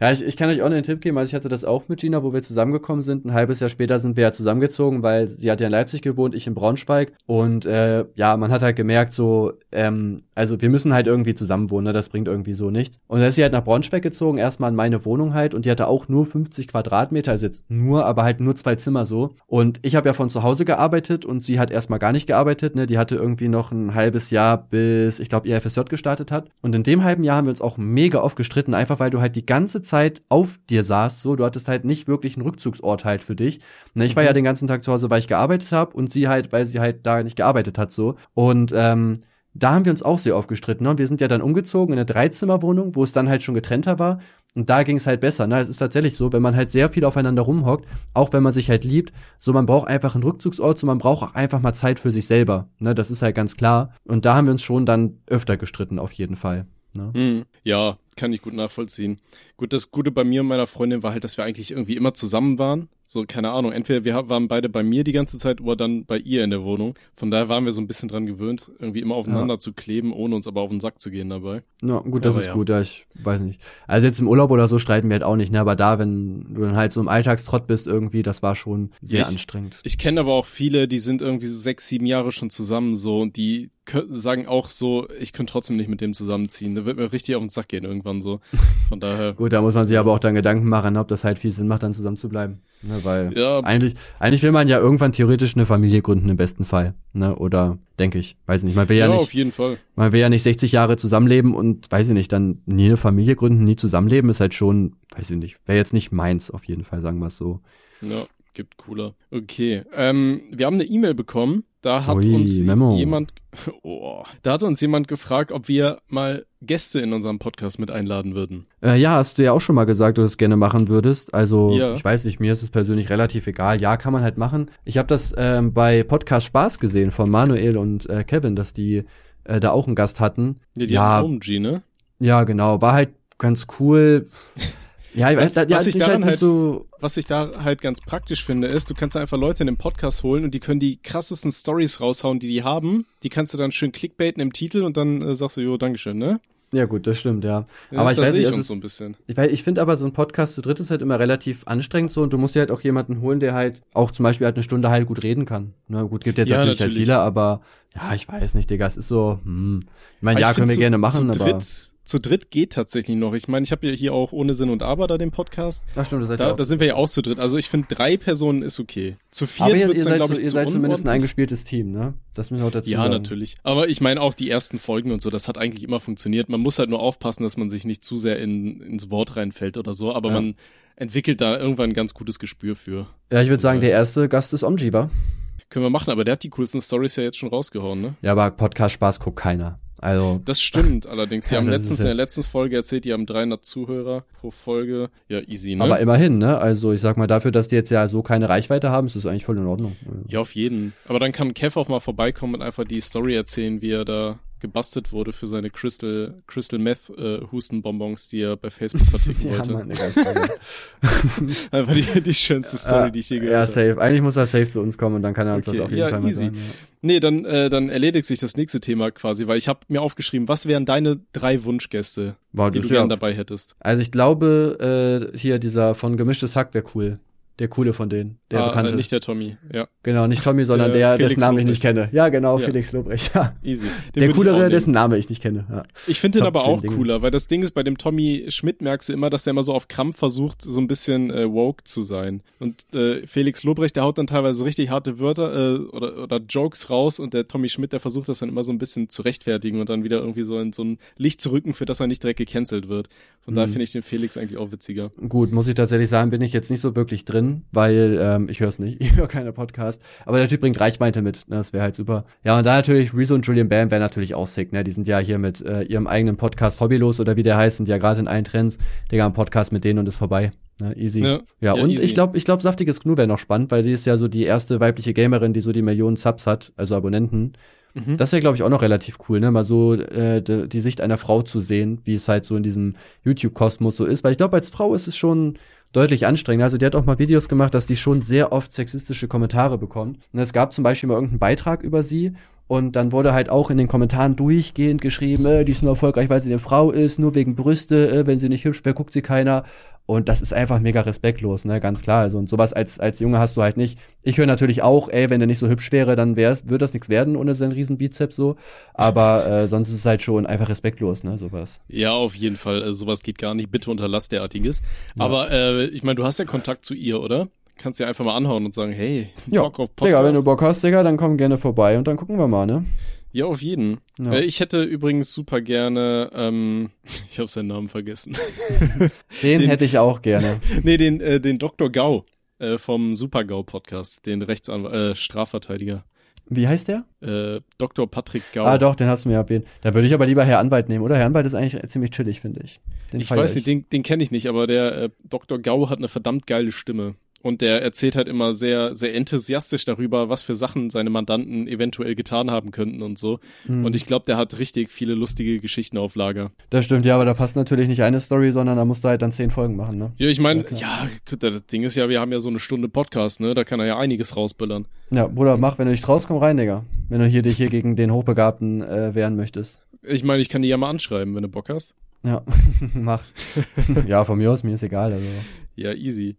ja ich, ich kann euch auch einen Tipp geben, also ich hatte das auch mit Gina, wo wir zusammengekommen sind. Ein halbes Jahr später sind wir ja zusammengezogen, weil sie hat ja in Leipzig gewohnt, ich in Braunschweig. Und äh, ja, man hat halt gemerkt, so, ähm, also wir müssen halt irgendwie zusammen wohnen, ne? das bringt irgendwie so nichts. Und dann ist sie halt nach Braunschweig gezogen, erstmal in meine Wohnung halt, und die hatte auch nur 50 Quadratmeter, also jetzt nur, aber halt nur zwei Zimmer so. Und ich habe ja von zu Hause gearbeitet und sie hat erstmal gar nicht gearbeitet, ne? Die hatte irgendwie irgendwie noch ein halbes Jahr, bis ich glaube ihr FSJ gestartet hat. Und in dem halben Jahr haben wir uns auch mega oft gestritten, einfach weil du halt die ganze Zeit auf dir saßt. So, du hattest halt nicht wirklich einen Rückzugsort halt für dich. Ne, ich war ja mhm. den ganzen Tag zu Hause, weil ich gearbeitet habe und sie halt, weil sie halt da nicht gearbeitet hat so. Und ähm, da haben wir uns auch sehr oft gestritten. Ne? Und wir sind ja dann umgezogen in eine Dreizimmerwohnung, wo es dann halt schon getrennter war. Und da ging es halt besser. Ne? Es ist tatsächlich so, wenn man halt sehr viel aufeinander rumhockt, auch wenn man sich halt liebt, so man braucht einfach einen Rückzugsort, so man braucht auch einfach mal Zeit für sich selber. Ne? Das ist halt ganz klar. Und da haben wir uns schon dann öfter gestritten, auf jeden Fall. Ne? Mhm. Ja, kann ich gut nachvollziehen. Gut, das Gute bei mir und meiner Freundin war halt, dass wir eigentlich irgendwie immer zusammen waren. So, keine Ahnung, entweder wir waren beide bei mir die ganze Zeit oder dann bei ihr in der Wohnung. Von daher waren wir so ein bisschen dran gewöhnt, irgendwie immer aufeinander ja. zu kleben, ohne uns aber auf den Sack zu gehen dabei. Ja, gut, das aber ist ja. gut, ja, ich weiß nicht. Also jetzt im Urlaub oder so streiten wir halt auch nicht, ne? Aber da, wenn du dann halt so im Alltagstrott bist irgendwie, das war schon sehr ich, anstrengend. Ich kenne aber auch viele, die sind irgendwie so sechs, sieben Jahre schon zusammen so und die sagen auch so, ich könnte trotzdem nicht mit dem zusammenziehen. Da wird mir richtig auf den Sack gehen irgendwann so. Von daher. Gut, da muss man sich aber auch dann Gedanken machen, ob das halt viel Sinn macht, dann zusammen zu bleiben. Ne, weil Ja. eigentlich, eigentlich will man ja irgendwann theoretisch eine Familie gründen im besten Fall. Ne? Oder denke ich. Weiß nicht. Man will ja, Ja, nicht, auf jeden Fall. man will ja nicht 60 Jahre zusammenleben und weiß ich nicht, dann nie eine Familie gründen, nie zusammenleben, ist halt schon, weiß ich nicht, wäre jetzt nicht meins, auf jeden Fall, sagen wir es so. Ja, gibt cooler. Okay. Ähm, wir haben eine E-Mail bekommen. Da hat Ui, uns Memo. jemand, oh, da hat uns jemand gefragt, ob wir mal Gäste in unserem Podcast mit einladen würden. Äh, ja, hast du ja auch schon mal gesagt, du das gerne machen würdest. Also, Ja. ich weiß nicht, mir ist es persönlich relativ egal. Ja, kann man halt machen. Ich habe das ähm, bei Podcast Spaß gesehen von Manuel und äh, Kevin, dass die äh, da auch einen Gast hatten. Ja, die Ja. haben OMG, ne? Ja, genau. War halt ganz cool. Ja, weiß, da, ja, Was ich ist daran halt halt- so. Was ich da halt ganz praktisch finde, ist, du kannst einfach Leute in den Podcast holen und die können die krassesten Stories raushauen, die die haben. Die kannst du dann schön clickbaiten im Titel und dann äh, sagst du, jo, Dankeschön, ne? Ja, gut, das stimmt, ja. Ja, aber ich weiß sehe nicht, ist, so ein bisschen. ich, ich finde aber so ein Podcast zu dritt ist halt immer relativ anstrengend so und du musst dir halt auch jemanden holen, der halt auch zum Beispiel halt eine Stunde halt gut reden kann. Na gut, gibt jetzt Ja, natürlich, halt natürlich. viele, aber ja, ich weiß nicht, Digga, es ist so, hm. Ich meine, ja, können wir find, gerne machen, aber. dritt, zu dritt geht tatsächlich noch. Ich meine, ich habe ja hier auch ohne Sinn und Aber da den Podcast. Ach stimmt, das seid ihr Da, auch. da sind wir ja auch zu dritt. Also ich finde, drei Personen ist okay. Zu viert aber ihr, ihr dann, seid, glaube ich, ihr zu seid zumindest ein eingespieltes Team, ne? Das müssen wir auch dazu Ja, sagen. natürlich. Aber ich meine auch die ersten Folgen und so, das hat eigentlich immer funktioniert. Man muss halt nur aufpassen, dass man sich nicht zu sehr in, ins Wort reinfällt oder so, aber Ja. man entwickelt da irgendwann ein ganz gutes Gespür für. Ja, ich würde sagen, der erste Gast ist Omji, wa? Können wir machen, aber der hat die coolsten Stories ja jetzt schon rausgehauen, ne? Ja, aber Podcast-Spaß guckt keiner. Also, Das stimmt allerdings. Die haben letztens in der letzten Folge erzählt, die haben 300 Zuhörer pro Folge. Ja, easy, ne? aber immerhin, ne? Also, ich sag mal, dafür, dass die jetzt ja so keine Reichweite haben, ist das eigentlich voll in Ordnung. Ja, auf jeden. Aber dann kann Kev auch mal vorbeikommen und einfach die Story erzählen, wie er da gebastelt wurde für seine Crystal, Crystal Meth äh, Hustenbonbons, die er bei Facebook verticken Ja, wollte. Mann, Digga, sorry. Einfach die, die schönste Story, die ich je Ja, gehört habe. safe. Eigentlich muss er safe zu uns kommen und dann kann er uns Okay, das auf jeden ja, Fall mal easy. sagen. Ja. Nee, dann, äh, dann erledigt sich das nächste Thema quasi, weil ich habe mir aufgeschrieben, was wären deine drei Wunschgäste, Wow, die du gern dabei hättest? Also ich glaube, äh, hier dieser von Gemischtes Hack wäre cool. Der coole von denen, der ah, bekannte. äh, nicht der Tommy, ja, genau, nicht Tommy, sondern Der der, dessen Namen ich nicht kenne. Ja, genau, Ja. Felix Lobrecht. Ja. easy. Den Der coolere, dessen Name ich nicht kenne. Ja. Ich finde den aber 10 auch Dinge. cooler, weil das Ding ist, bei dem Tommy Schmidt merkst du immer, dass der immer so auf Krampf versucht, so ein bisschen äh, woke zu sein. Und äh, Felix Lobrecht, der haut dann teilweise richtig harte Wörter äh, oder, oder Jokes raus und der Tommy Schmidt, der versucht das dann immer so ein bisschen zu rechtfertigen und dann wieder irgendwie so in so ein Licht zu rücken, für das er nicht direkt gecancelt wird. Von daher Mhm. finde ich den Felix eigentlich auch witziger. Gut, muss ich tatsächlich sagen, bin ich jetzt nicht so wirklich drin, weil ähm, ich höre es nicht, ich höre keine Podcast. Aber der Typ bringt Reichweite mit, ne? das wäre halt super. Ja, und da natürlich Rezo und Julian Bam wären natürlich auch sick, ne? Die sind ja hier mit äh, ihrem eigenen Podcast Hobbylos oder wie der heißt, sind ja gerade in allen Trends. Digga, ein Podcast mit denen und ist vorbei. Ne? Easy. Ja, Ja, ja, und easy. ich glaube, ich glaube, Saftiges Gnu wäre noch spannend, weil die ist ja so die erste weibliche Gamerin, die so die Millionen Subs hat, also Abonnenten. Mhm. Das wäre, glaube ich, auch noch relativ cool, ne? Mal so äh, de, die Sicht einer Frau zu sehen, wie es halt so in diesem YouTube-Kosmos so ist. Weil ich glaube, als Frau ist es schon deutlich anstrengend. Also die hat auch mal Videos gemacht, dass die schon sehr oft sexistische Kommentare bekommt. Und es gab zum Beispiel mal irgendeinen Beitrag über sie. Und dann wurde halt auch in den Kommentaren durchgehend geschrieben, äh, die ist nur erfolgreich, weil sie eine Frau ist, nur wegen Brüste, äh, wenn sie nicht hübsch wäre, guckt sie keiner. Und das ist einfach mega respektlos, ne, ganz klar. Also und sowas als als Junge hast du halt nicht. Ich höre natürlich auch, ey, wenn der nicht so hübsch wäre, dann wär's, würde das nichts werden ohne seinen riesen Bizeps so. Aber äh, sonst ist es halt schon einfach respektlos, ne, sowas. Ja, auf jeden Fall. Also sowas geht gar nicht. Bitte unterlass derartiges. Aber äh, ich meine, du hast ja Kontakt zu ihr, oder? Kannst dir einfach mal anhauen und sagen, hey, Ja, Bock auf Digga, wenn du Podcast? Bock hast, Digga, dann komm gerne vorbei und dann gucken wir mal, ne? Ja, auf jeden. Ja. Äh, ich hätte übrigens super gerne, ähm, ich habe seinen Namen vergessen. Den, Den- hätte ich auch gerne. nee, den, äh, den Dr. Gau äh, vom Super Gau Podcast, den Rechtsanwalt, äh, Strafverteidiger. Wie heißt der? Äh, Dr. Patrick Gau. Ah, doch, den hast du mir erwähnt. Da würde ich aber lieber Herr Anwalt nehmen, oder? Herr Anwalt ist eigentlich ziemlich chillig, finde ich. Den ich weiß nicht, den, den kenne ich nicht, aber der äh, Dr. Gau hat eine verdammt geile Stimme. Und der erzählt halt immer sehr, sehr enthusiastisch darüber, was für Sachen seine Mandanten eventuell getan haben könnten und so. Hm. Und ich glaube, der hat richtig viele lustige Geschichten auf Lager. Das stimmt, ja, aber da passt natürlich nicht eine Story, sondern da musst du halt dann zehn Folgen machen, ne? Ja, ich meine, Ja, ja, das Ding ist ja, wir haben ja so eine Stunde Podcast, ne? Da kann er ja einiges rausbüllern. Ja, Bruder, mach, wenn du dich traust, komm rein, Digga. Wenn du hier dich hier gegen den Hochbegabten äh, wehren möchtest. Ich meine, ich kann die ja mal anschreiben, wenn du Bock hast. Ja, mach. ja, von mir aus, mir ist egal, also. Ja, easy.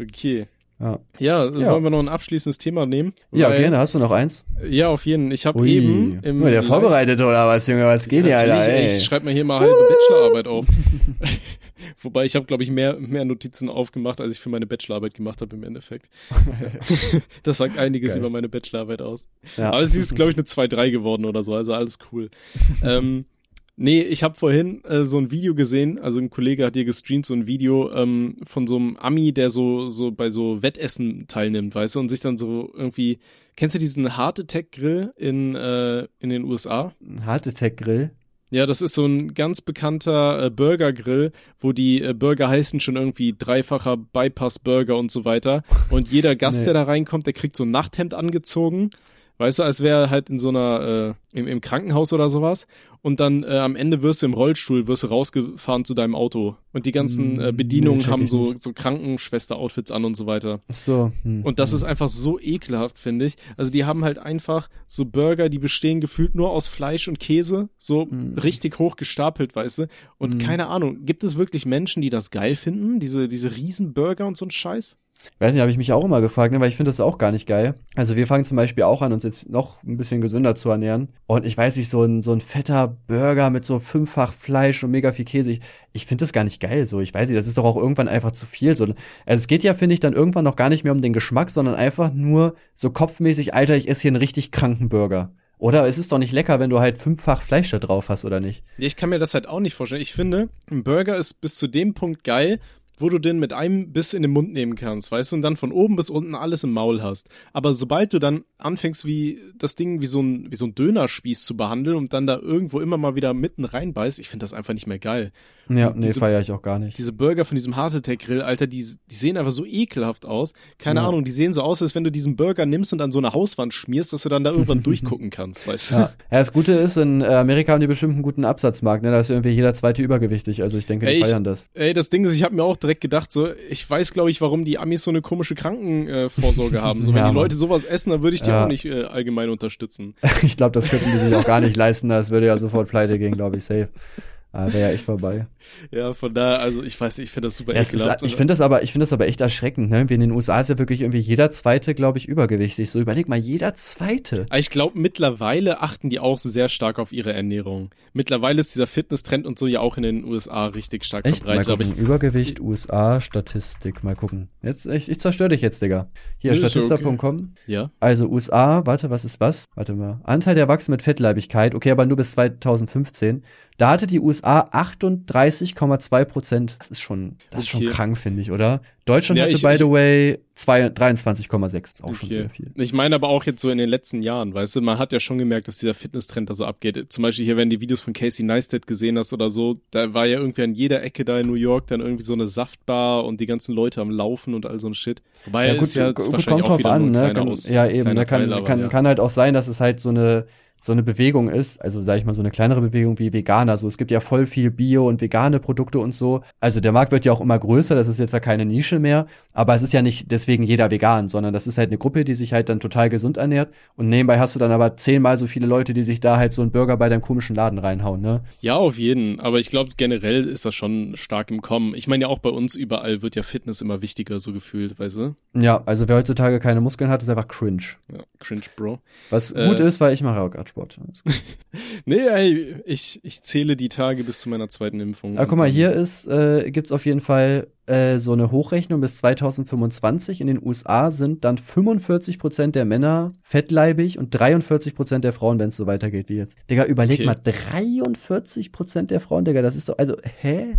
Okay. Ja, Ja, Ja. wollen wir noch ein abschließendes Thema nehmen? ja Weil- gerne. Hast du noch eins? Ja, auf jeden. Ich habe eben im der Live- vorbereitet oder was, Junge? Was geht Natürlich, Alter? ey. Ich schreibe mir hier mal halbe Bachelorarbeit auf. Wobei ich habe, glaube ich, mehr, mehr Notizen aufgemacht, als ich für meine Bachelorarbeit gemacht habe im Endeffekt. das sagt einiges Geil. über meine Bachelorarbeit aus. Ja. Aber sie ist, glaube ich, eine 2-3 geworden oder so, also alles cool. ähm, nee, ich habe vorhin äh, so ein Video gesehen, also ein Kollege hat hier gestreamt, so ein Video ähm, von so einem Ami, der so, so bei so Wettessen teilnimmt, weißt du, und sich dann so irgendwie, kennst du diesen Heart Attack Grill in, äh, in den USA? Heart Attack Grill. Ja, das ist so ein ganz bekannter äh, Burger-Grill, wo die äh, Burger heißen schon irgendwie dreifacher Bypass-Burger und so weiter. Und jeder Gast, Nee. der da reinkommt, der kriegt so ein Nachthemd angezogen. Weißt du, als wäre er halt in so einer, äh, im, im Krankenhaus oder sowas. Und dann äh, am Ende wirst du im Rollstuhl, wirst du rausgefahren zu deinem Auto. Und die ganzen äh, Mm, Bedienungen nee, haben so, nicht. so Krankenschwester-Outfits an und so weiter. Ach so. Hm. Und das ist einfach so ekelhaft, finde ich. Also die haben halt einfach so Burger, die bestehen gefühlt nur aus Fleisch und Käse, so Mm. richtig hoch gestapelt, weißt du. Und Mm. keine Ahnung, gibt es wirklich Menschen, die das geil finden? Diese, diese riesen Burger und so ein Scheiß? Weiß nicht, habe ich mich auch immer gefragt, ne, weil ich finde das auch gar nicht geil. Also wir fangen zum Beispiel auch an, uns jetzt noch ein bisschen gesünder zu ernähren. Und ich weiß nicht, so ein, so ein fetter Burger mit so fünffach Fleisch und mega viel Käse, ich, ich finde das gar nicht geil so. Ich weiß nicht, das ist doch auch irgendwann einfach zu viel. So, also es geht ja, finde ich, dann irgendwann noch gar nicht mehr um den Geschmack, sondern einfach nur so kopfmäßig, Alter, ich esse hier einen richtig kranken Burger. Oder es ist doch nicht lecker, wenn du halt fünffach Fleisch da drauf hast, oder nicht? Ich kann mir das halt auch nicht vorstellen. Ich finde, ein Burger ist bis zu dem Punkt geil, wo du den mit einem Biss in den Mund nehmen kannst, weißt du, und dann von oben bis unten alles im Maul hast. Aber sobald du dann anfängst, wie das Ding wie so ein, wie so ein Dönerspieß zu behandeln und dann da irgendwo immer mal wieder mitten reinbeißt, ich finde das einfach nicht mehr geil. Ja, Und nee, feiere ich auch gar nicht. Diese Burger von diesem Heart Attack Grill, Alter, die, die sehen einfach so ekelhaft aus. Keine Ja. Ahnung, die sehen so aus, als wenn du diesen Burger nimmst und an so eine Hauswand schmierst, dass du dann da irgendwann durchgucken kannst, weißt du? Ja. ja, das Gute ist, in äh, Amerika haben die bestimmt einen guten Absatzmarkt, ne? Da ist irgendwie jeder zweite übergewichtig. Also ich denke, die Ey, ich- feiern das. Ey, das Ding ist, ich habe mir auch direkt gedacht, so, ich weiß, glaube ich, warum die Amis so eine komische Krankenvorsorge äh, haben. So, wenn Ja, die. Leute sowas essen, dann würde ich die Ja. auch nicht äh, allgemein unterstützen. Ich glaube, das könnten die sich auch gar nicht leisten. Das würde ja sofort pleite gehen, glaube ich, safe. Ah, Wäre ja echt vorbei. Ja, von daher, also ich weiß nicht, ich finde das super Ja, ekelhaft. ist, ich finde das aber, ich finde das aber echt erschreckend, ne? Wie in den USA ist ja wirklich irgendwie jeder Zweite, glaube ich, übergewichtig. So überleg mal, jeder Zweite. Aber ich glaube, mittlerweile achten die auch sehr stark auf ihre Ernährung. Mittlerweile ist dieser Fitnesstrend und so ja auch in den USA richtig stark Echt? Mal verbreitet. Aber ich. Übergewicht, USA, Statistik. Mal gucken. Jetzt, ich, ich zerstöre dich jetzt, Digga. Hier, ja statista.com. ja. Also USA, warte, was ist was? Warte mal. Anteil der Erwachsenen mit Fettleibigkeit, okay, aber nur bis 2015. Da hatte die USA 38,2 Prozent. Das ist schon, das ist schon Okay. krank, finde ich, oder? Deutschland Ja, hatte, ich- by the way, zwei- 23,6. Ist Auch schon Okay. sehr viel. Ich meine aber auch jetzt so in den letzten Jahren, weißt du, man hat ja schon gemerkt, dass dieser Fitnesstrend da so abgeht. Zum Beispiel hier, wenn du die Videos von Casey Neistat gesehen hast oder so, da war ja irgendwie an jeder Ecke da in New York dann irgendwie so eine Saftbar und die ganzen Leute am Laufen und all so ein Shit. Wobei Ja, ist ja jetzt gut, wahrscheinlich kommt auch wieder an, ne? Kann, Aus, ja, eben, ne? kann, Teil, aber kann, ja. kann halt auch sein, dass es halt so eine, so eine Bewegung ist, also sag ich mal, so eine kleinere Bewegung wie Veganer. So, es gibt ja voll viel Bio und vegane Produkte und so. Also der Markt wird ja auch immer größer, das ist jetzt ja keine Nische mehr, aber es ist ja nicht deswegen jeder vegan, sondern das ist halt eine Gruppe, die sich halt dann total gesund ernährt. Und nebenbei hast du dann aber zehnmal so viele Leute, die sich da halt so einen Burger bei deinem komischen Laden reinhauen, ne? Ja, auf jeden. Aber ich glaube, generell ist das schon stark im Kommen. Ich meine ja auch bei uns überall wird ja Fitness immer wichtiger, so gefühlt, weißt du? Ja, also wer heutzutage keine Muskeln hat, ist einfach cringe. Ja, cringe, Bro. Was Äh, gut ist, weil ich mache auch gerade Sport. Alles gut. Nee, ey, ich, ich zähle die Tage bis zu meiner zweiten Impfung. Aber guck mal, hier ist, äh, gibt's auf jeden Fall äh, so eine Hochrechnung bis 2025. In den USA sind dann 45 Prozent der Männer fettleibig und 43 Prozent der Frauen, wenn es so weitergeht wie jetzt. Digga, überleg Okay. mal, 43 Prozent der Frauen, Digga, das ist doch, also, hä?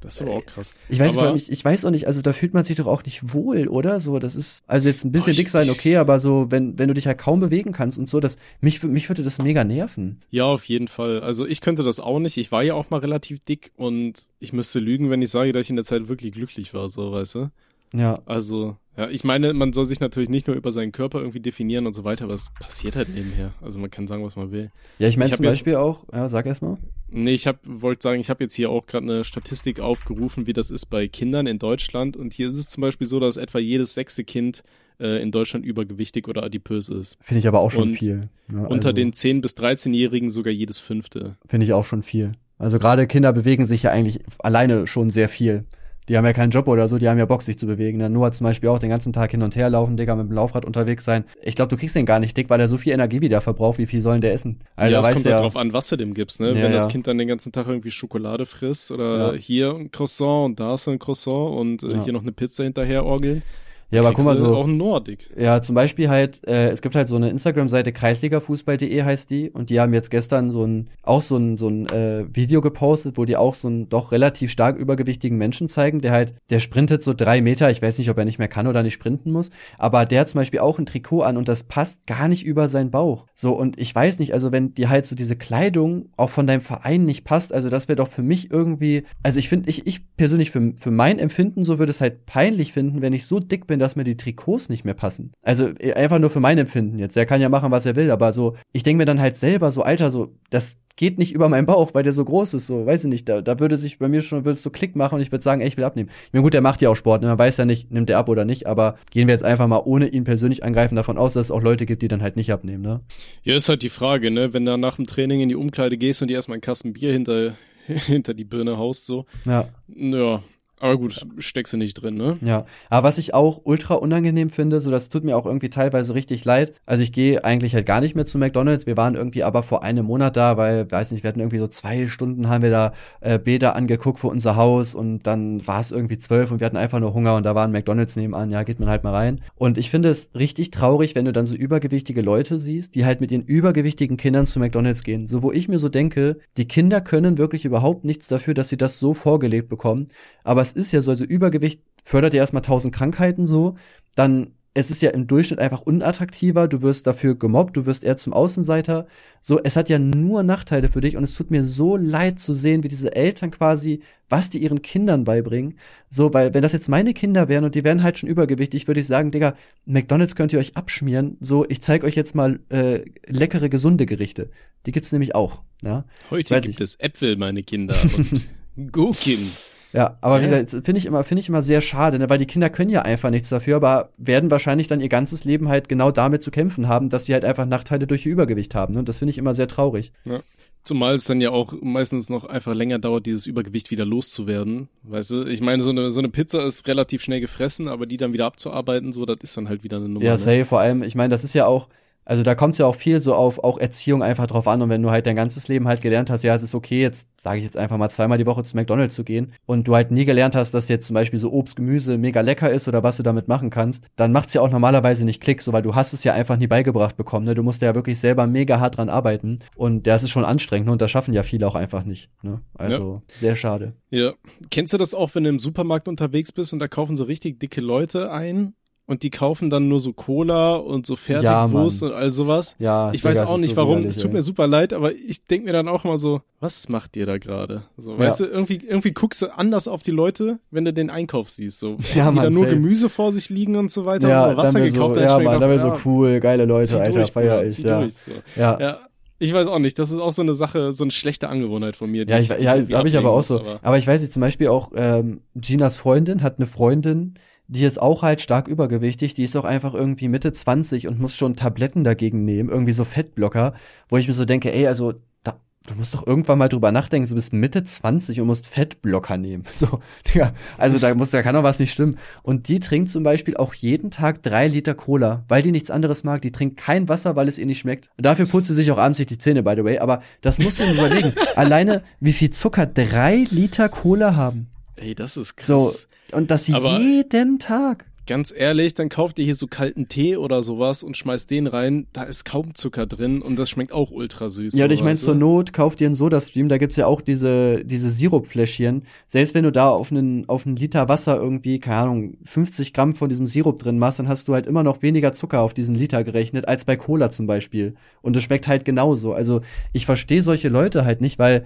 Das ist aber auch krass. Ich weiß, Aber- allem, ich, weiß auch nicht, also da fühlt man sich doch auch nicht wohl, oder? So, das ist, also jetzt ein bisschen ich- dick sein, okay, aber so, wenn, wenn du dich halt kaum bewegen kannst und so, das, mich, mich würde das mega nerven. Ja, auf jeden Fall. Also ich könnte das auch nicht. Ich war ja auch mal relativ dick und ich müsste lügen, wenn ich sage, dass ich in der Zeit wirklich glücklich war, so, weißt du? Ja, Also, ja, ich meine, man soll sich natürlich nicht nur über seinen Körper irgendwie definieren und so weiter, aber es passiert halt nebenher. Also man kann sagen, was man will. ja, ich meine zum jetzt- Beispiel auch, ja, sag erst mal. Nee, ich wollte sagen, ich habe jetzt hier auch gerade eine Statistik aufgerufen, wie das ist bei Kindern in Deutschland. Und hier ist es zum Beispiel so, dass etwa jedes sechste Kind äh, in Deutschland übergewichtig oder adipös ist. Finde ich aber auch schon Und viel. Unter also- den 10- bis 13-Jährigen sogar jedes fünfte. Finde ich auch schon viel. Also gerade Kinder bewegen sich ja eigentlich alleine schon sehr viel. Die haben ja keinen Job oder so, die haben ja Bock, sich zu bewegen. Der Noah zum Beispiel auch den ganzen Tag hin und her laufen, Digga, mit dem Laufrad unterwegs sein. Ich glaube, du kriegst den gar nicht dick, weil er so viel Energie wieder verbraucht. Wie viel sollen der essen? Also, ja, es kommt ja drauf an, was du dem gibst, ne? Ja, Wenn das Kind dann den ganzen Tag irgendwie Schokolade frisst oder ja. hier ein Croissant und da ist ein Croissant und äh, hier noch eine Pizza hinterher orgeln. Ja, aber guck mal so. Auch Nordic. Ja, zum Beispiel halt, äh, es gibt halt so eine Instagram-Seite, kreisligafußball.de heißt die, und die haben jetzt gestern so ein, auch so ein, so ein äh, Video gepostet, wo die auch so einen doch relativ stark übergewichtigen Menschen zeigen, der halt, der sprintet so drei Meter, ich weiß nicht, ob er nicht mehr kann oder nicht sprinten muss, aber der hat zum Beispiel auch ein Trikot an und das passt gar nicht über seinen Bauch. So, und ich weiß nicht, also wenn dir halt so diese Kleidung auch von deinem Verein nicht passt, also das wäre doch für mich irgendwie, also ich finde, ich, ich persönlich für, für mein Empfinden so würde es halt peinlich finden, wenn ich so dick bin, bin, dass mir die Trikots nicht mehr passen. Also äh, einfach nur für mein Empfinden jetzt. Er kann ja machen, was er will, aber so, ich denke mir dann halt selber so, Alter, so, das geht nicht über meinen Bauch, weil der so groß ist, so, weiß ich nicht, da, da würde sich bei mir schon, würde es so Klick machen und ich würde sagen, ey, ich will abnehmen. Ich meine, gut, der macht ja auch Sport, ne? man weiß ja nicht, nimmt er ab oder nicht, aber gehen wir jetzt einfach mal ohne ihn persönlich angreifen davon aus, dass es auch Leute gibt, die dann halt nicht abnehmen, ne? Ja, ist halt die Frage, ne, wenn du nach dem Training in die Umkleide gehst und dir erstmal einen Kasten Bier hinter, hinter die Birne haust, so. Ja. Ja, aber gut, steckst du nicht drin, ne? Ja. Aber was ich auch ultra unangenehm finde, so das tut mir auch irgendwie teilweise richtig leid. Also ich gehe eigentlich halt gar nicht mehr zu McDonalds. Wir waren irgendwie aber vor einem Monat da, weil, weiß nicht, wir hatten irgendwie so zwei Stunden haben wir da äh, Bäder angeguckt für unser Haus und dann war es irgendwie zwölf und wir hatten einfach nur Hunger und da war ein McDonalds nebenan. Ja, geht man halt mal rein. Und ich finde es richtig traurig, wenn du dann so übergewichtige Leute siehst, die halt mit ihren übergewichtigen Kindern zu McDonalds gehen. So, wo ich mir so denke, die Kinder können wirklich überhaupt nichts dafür, dass sie das so vorgelebt bekommen. Aber es ist ja so, also Übergewicht fördert ja erstmal tausend Krankheiten so, dann es ist ja im Durchschnitt einfach unattraktiver, du wirst dafür gemobbt, du wirst eher zum Außenseiter. So, es hat ja nur Nachteile für dich und es tut mir so leid zu sehen, wie diese Eltern quasi, was die ihren Kindern beibringen. So, weil wenn das jetzt meine Kinder wären und die wären halt schon übergewichtig, würde ich sagen, Digga, McDonalds könnt ihr euch abschmieren. So, ich zeige euch jetzt mal äh, leckere, gesunde Gerichte. Die gibt's nämlich auch. Ja? Heute Weiß gibt ich. es Äpfel, meine Kinder, und Gurken. Ja, aber wie gesagt, finde ich immer, finde ich immer sehr schade, ne? weil die Kinder können ja einfach nichts dafür, aber werden wahrscheinlich dann ihr ganzes Leben halt genau damit zu kämpfen haben, dass sie halt einfach Nachteile durch ihr Übergewicht haben. Ne? Und das finde ich immer sehr traurig. Ja. Zumal es dann ja auch meistens noch einfach länger dauert, dieses Übergewicht wieder loszuwerden. Weißt du, ich meine, so eine, so eine Pizza ist relativ schnell gefressen, aber die dann wieder abzuarbeiten, so, das ist dann halt wieder eine Nummer. Ja, ne? safe, vor allem, ich meine, das ist ja auch, also da kommt es ja auch viel so auf auch Erziehung einfach drauf an. Und wenn du halt dein ganzes Leben halt gelernt hast, ja, es ist okay, jetzt sage ich jetzt einfach mal zweimal die Woche zu McDonalds zu gehen und du halt nie gelernt hast, dass jetzt zum Beispiel so Obst, Gemüse mega lecker ist oder was du damit machen kannst, dann macht's ja auch normalerweise nicht Klick, so weil du hast es ja einfach nie beigebracht bekommen. Ne? Du musst ja wirklich selber mega hart dran arbeiten und das ist schon anstrengend ne? und das schaffen ja viele auch einfach nicht. Ne? Also ja. sehr schade. Ja. Kennst du das auch, wenn du im Supermarkt unterwegs bist und da kaufen so richtig dicke Leute ein und die kaufen dann nur so Cola und so Fertigwurst ja, und all sowas. Ja, ich weiß auch nicht so warum. Es tut mir super leid, aber ich denke mir dann auch mal so, was macht ihr da gerade? So, ja. weißt du, irgendwie, irgendwie guckst du anders auf die Leute, wenn du den Einkauf siehst. So, ja, die da nur. Gemüse vor sich liegen und so weiter. Ja, oder Wasser gekauft. So, ja, man, da wäre so cool, geile Leute, Alter, durch, feier ich. Ja. Durch, so. ja. ja. Ich weiß auch nicht, das ist auch so eine Sache, so eine schlechte Angewohnheit von mir. Ja, ich, ja, habe ich aber auch so. Aber. aber ich weiß nicht, zum Beispiel auch ähm, Ginas Freundin hat eine Freundin, die ist auch halt stark übergewichtig, die ist auch einfach irgendwie Mitte 20 und muss schon Tabletten dagegen nehmen, irgendwie so Fettblocker, wo ich mir so denke, ey, also da, du musst doch irgendwann mal drüber nachdenken, du bist Mitte 20 und musst Fettblocker nehmen. So, ja, also da muss, da kann doch was nicht stimmen. Und die trinkt zum Beispiel auch jeden Tag drei Liter Cola, weil die nichts anderes mag. Die trinkt kein Wasser, weil es ihr nicht schmeckt. Und dafür putzt sie sich auch abends die Zähne, by the way. Aber das muss man überlegen. Alleine, wie viel Zucker drei Liter Cola haben. Ey, das ist krass. So, und das Aber jeden Tag. Ganz ehrlich, dann kauft ihr hier so kalten Tee oder sowas und schmeißt den rein. Da ist kaum Zucker drin und das schmeckt auch ultra süß. Ja, und ich meine, zur Not kauft ihr einen Soda-Stream. Da gibt's ja auch diese, diese Sirupfläschchen. Selbst wenn du da auf einen, auf einen Liter Wasser irgendwie, keine Ahnung, 50 Gramm von diesem Sirup drin machst, dann hast du halt immer noch weniger Zucker auf diesen Liter gerechnet, als bei Cola zum Beispiel. Und das schmeckt halt genauso. Also, ich verstehe solche Leute halt nicht, weil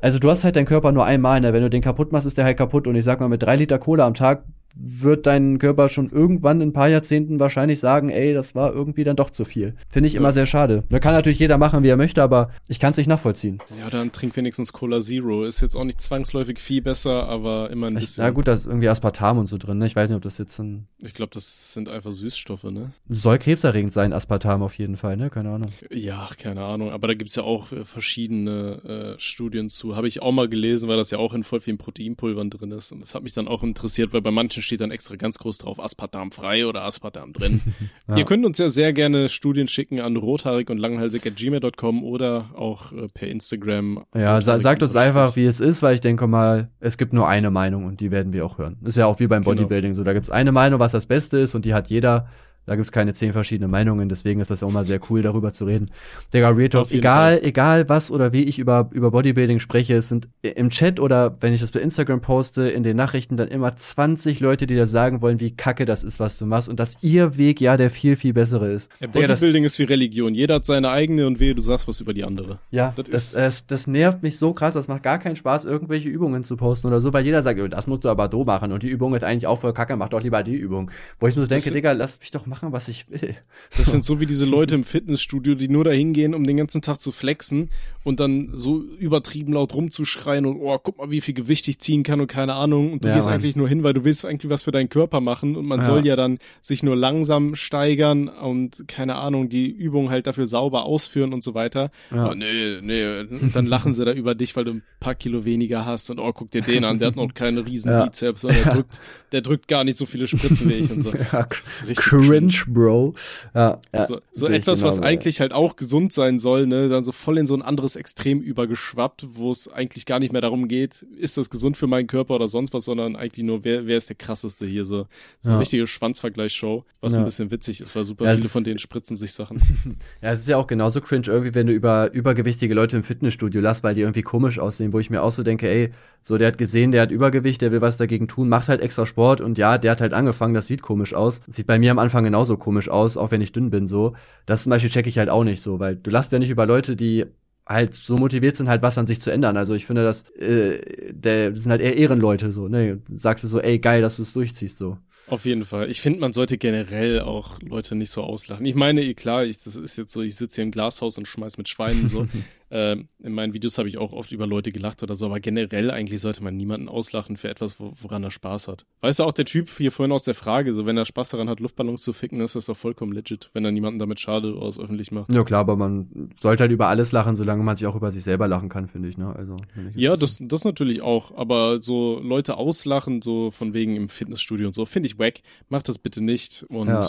also du hast halt deinen Körper nur einmal, ne? Wenn du den kaputt machst, ist der halt kaputt. Und ich sag mal, mit drei Liter Cola am Tag wird dein Körper schon irgendwann in ein paar Jahrzehnten wahrscheinlich sagen, ey, das war irgendwie dann doch zu viel. Finde ich ja. immer sehr schade. Da kann natürlich jeder machen, wie er möchte, aber ich kann es nicht nachvollziehen. Ja, dann trink wenigstens Cola Zero. Ist jetzt auch nicht zwangsläufig viel besser, aber immer ein bisschen. Na gut, da ist irgendwie Aspartam und so drin, ne? Ich weiß nicht, ob das jetzt ein. Ich glaube, das sind einfach Süßstoffe, ne? Soll krebserregend sein, Aspartam auf jeden Fall, ne? Keine Ahnung. Ja, keine Ahnung. Aber da gibt's ja auch äh, verschiedene äh, Studien zu. Habe ich auch mal gelesen, weil das ja auch in voll vielen Proteinpulvern drin ist. Und das hat mich dann auch interessiert, weil bei manchen steht dann extra ganz groß drauf, Aspartam frei oder Aspartam drin. ja. Ihr könnt uns ja sehr gerne Studien schicken an rothaarig und langhalsig at gmail.com oder auch äh, per Instagram. Ja, sa sagt uns einfach, wie es ist, weil ich denke mal, es gibt nur eine Meinung und die werden wir auch hören. Ist ja auch wie beim genau. Bodybuilding genau. so. Da gibt's eine Meinung, was das Beste ist und die hat jeder. Da gibt's keine zehn verschiedene Meinungen, deswegen ist das auch mal sehr cool, darüber zu reden. Digga, Real Talk, egal, Fall. egal was oder wie ich über, über Bodybuilding spreche, es sind im Chat oder wenn ich das bei Instagram poste, in den Nachrichten dann immer 20 Leute, die da sagen wollen, wie kacke das ist, was du machst und dass ihr Weg ja der viel, viel bessere ist. Ja, Bodybuilding Digga, ist wie Religion. Jeder hat seine eigene und wehe, du sagst was über die andere. Ja, das, das, das, das, nervt mich so krass, das macht gar keinen Spaß, irgendwelche Übungen zu posten oder so, weil jeder sagt, das musst du aber so machen und die Übung ist eigentlich auch voll kacke, mach doch lieber die Übung. Wo ich nur denke, Digga, lass mich doch machen, was ich will. Das sind so wie diese Leute im Fitnessstudio, die nur dahin gehen, um den ganzen Tag zu flexen und dann so übertrieben laut rumzuschreien und oh, guck mal, wie viel Gewicht ich ziehen kann und keine Ahnung. Und du ja, gehst Mann. eigentlich nur hin, weil du willst eigentlich was für deinen Körper machen und man ja. soll ja dann sich nur langsam steigern und keine Ahnung, die Übung halt dafür sauber ausführen und so weiter. Ja. Oh, nee, nee. Und dann lachen sie da über dich, weil du ein paar Kilo weniger hast und oh, guck dir den an, der hat noch keine riesen. Bizeps und der drückt, der drückt gar nicht so viele Spritzen wie ich und so. Ja, cringe, Bro. Ja, ja, so, so etwas, genau was eigentlich halt auch gesund sein soll, ne, dann so voll in so ein anderes Extrem übergeschwappt, wo es eigentlich gar nicht mehr darum geht, ist das gesund für meinen Körper oder sonst was, sondern eigentlich nur, wer, wer ist der krasseste hier, so, so eine richtige Schwanzvergleichsshow, was ein bisschen witzig ist, weil super viele von denen spritzen sich Sachen. ja, es ist ja auch genauso cringe irgendwie, wenn du über übergewichtige Leute im Fitnessstudio lässt, weil die irgendwie komisch aussehen, wo ich mir auch so denke, ey, so, der hat gesehen, der hat Übergewicht, der will was dagegen tun, macht halt extra Sport und ja, der hat halt angefangen, das sieht komisch aus. sieht bei mir am Anfang genauso komisch aus, auch wenn ich dünn bin, so. Das zum Beispiel checke ich halt auch nicht so, weil du lässt ja nicht über Leute, die halt so motiviert sind, halt was an sich zu ändern. Also ich finde, das, äh, der, das sind halt eher Ehrenleute so, ne? Sagst du so, ey, geil, dass du es durchziehst, so. Auf jeden Fall. Ich finde, man sollte generell auch Leute nicht so auslachen. Ich meine, klar, ich, das ist jetzt so, ich sitze hier im Glashaus und schmeiß mit Schweinen so. äh, in meinen Videos habe ich auch oft über Leute gelacht oder so, aber generell eigentlich sollte man niemanden auslachen für etwas, woran er Spaß hat. Weißt du, auch der Typ hier vorhin aus der Frage, so wenn er Spaß daran hat, Luftballons zu ficken, ist das doch vollkommen legit, wenn er niemanden damit schade aus öffentlich macht. Ja klar, aber man sollte halt über alles lachen, solange man sich auch über sich selber lachen kann, finde ich, ne? Also, ja, das, das natürlich auch, aber so Leute auslachen, so von wegen im Fitnessstudio und so, finde ich wack. Macht das bitte nicht und ja.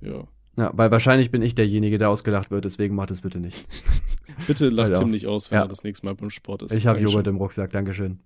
ja. Ja, weil wahrscheinlich bin ich derjenige, der ausgelacht wird, deswegen macht es bitte nicht. bitte lacht also, ziemlich aus, wenn ja. er das nächste Mal beim Sport ist. Ich habe Joghurt im Rucksack, Dankeschön.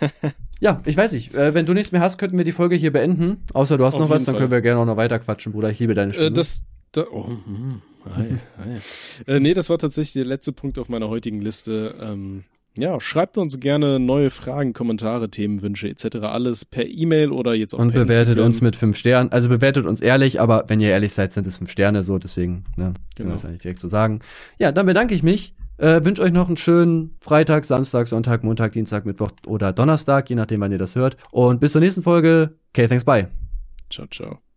ja, ich weiß nicht. Äh, wenn du nichts mehr hast, könnten wir die Folge hier beenden. Außer du hast Auf noch was, dann können wir gerne auch noch weiter quatschen, Bruder. Ich liebe deine Stimme. Äh, das, da, oh, hm, hi, hi. äh, nee, das war tatsächlich der letzte Punkt auf meiner heutigen Liste. Ähm, ja, schreibt uns gerne neue Fragen, Kommentare, Themenwünsche etc. alles per E-Mail oder jetzt auch Und per bewertet Instagram. uns mit fünf Sternen. Also bewertet uns ehrlich, aber wenn ihr ehrlich seid, sind es fünf Sterne so, deswegen, ne, genau. das eigentlich direkt so sagen. Ja, dann bedanke ich mich. Äh, wünsche euch noch einen schönen Freitag, Samstag, Sonntag, Montag, Dienstag, Mittwoch oder Donnerstag, je nachdem, wann ihr das hört. Und bis zur nächsten Folge. Okay, thanks, bye. Ciao, ciao.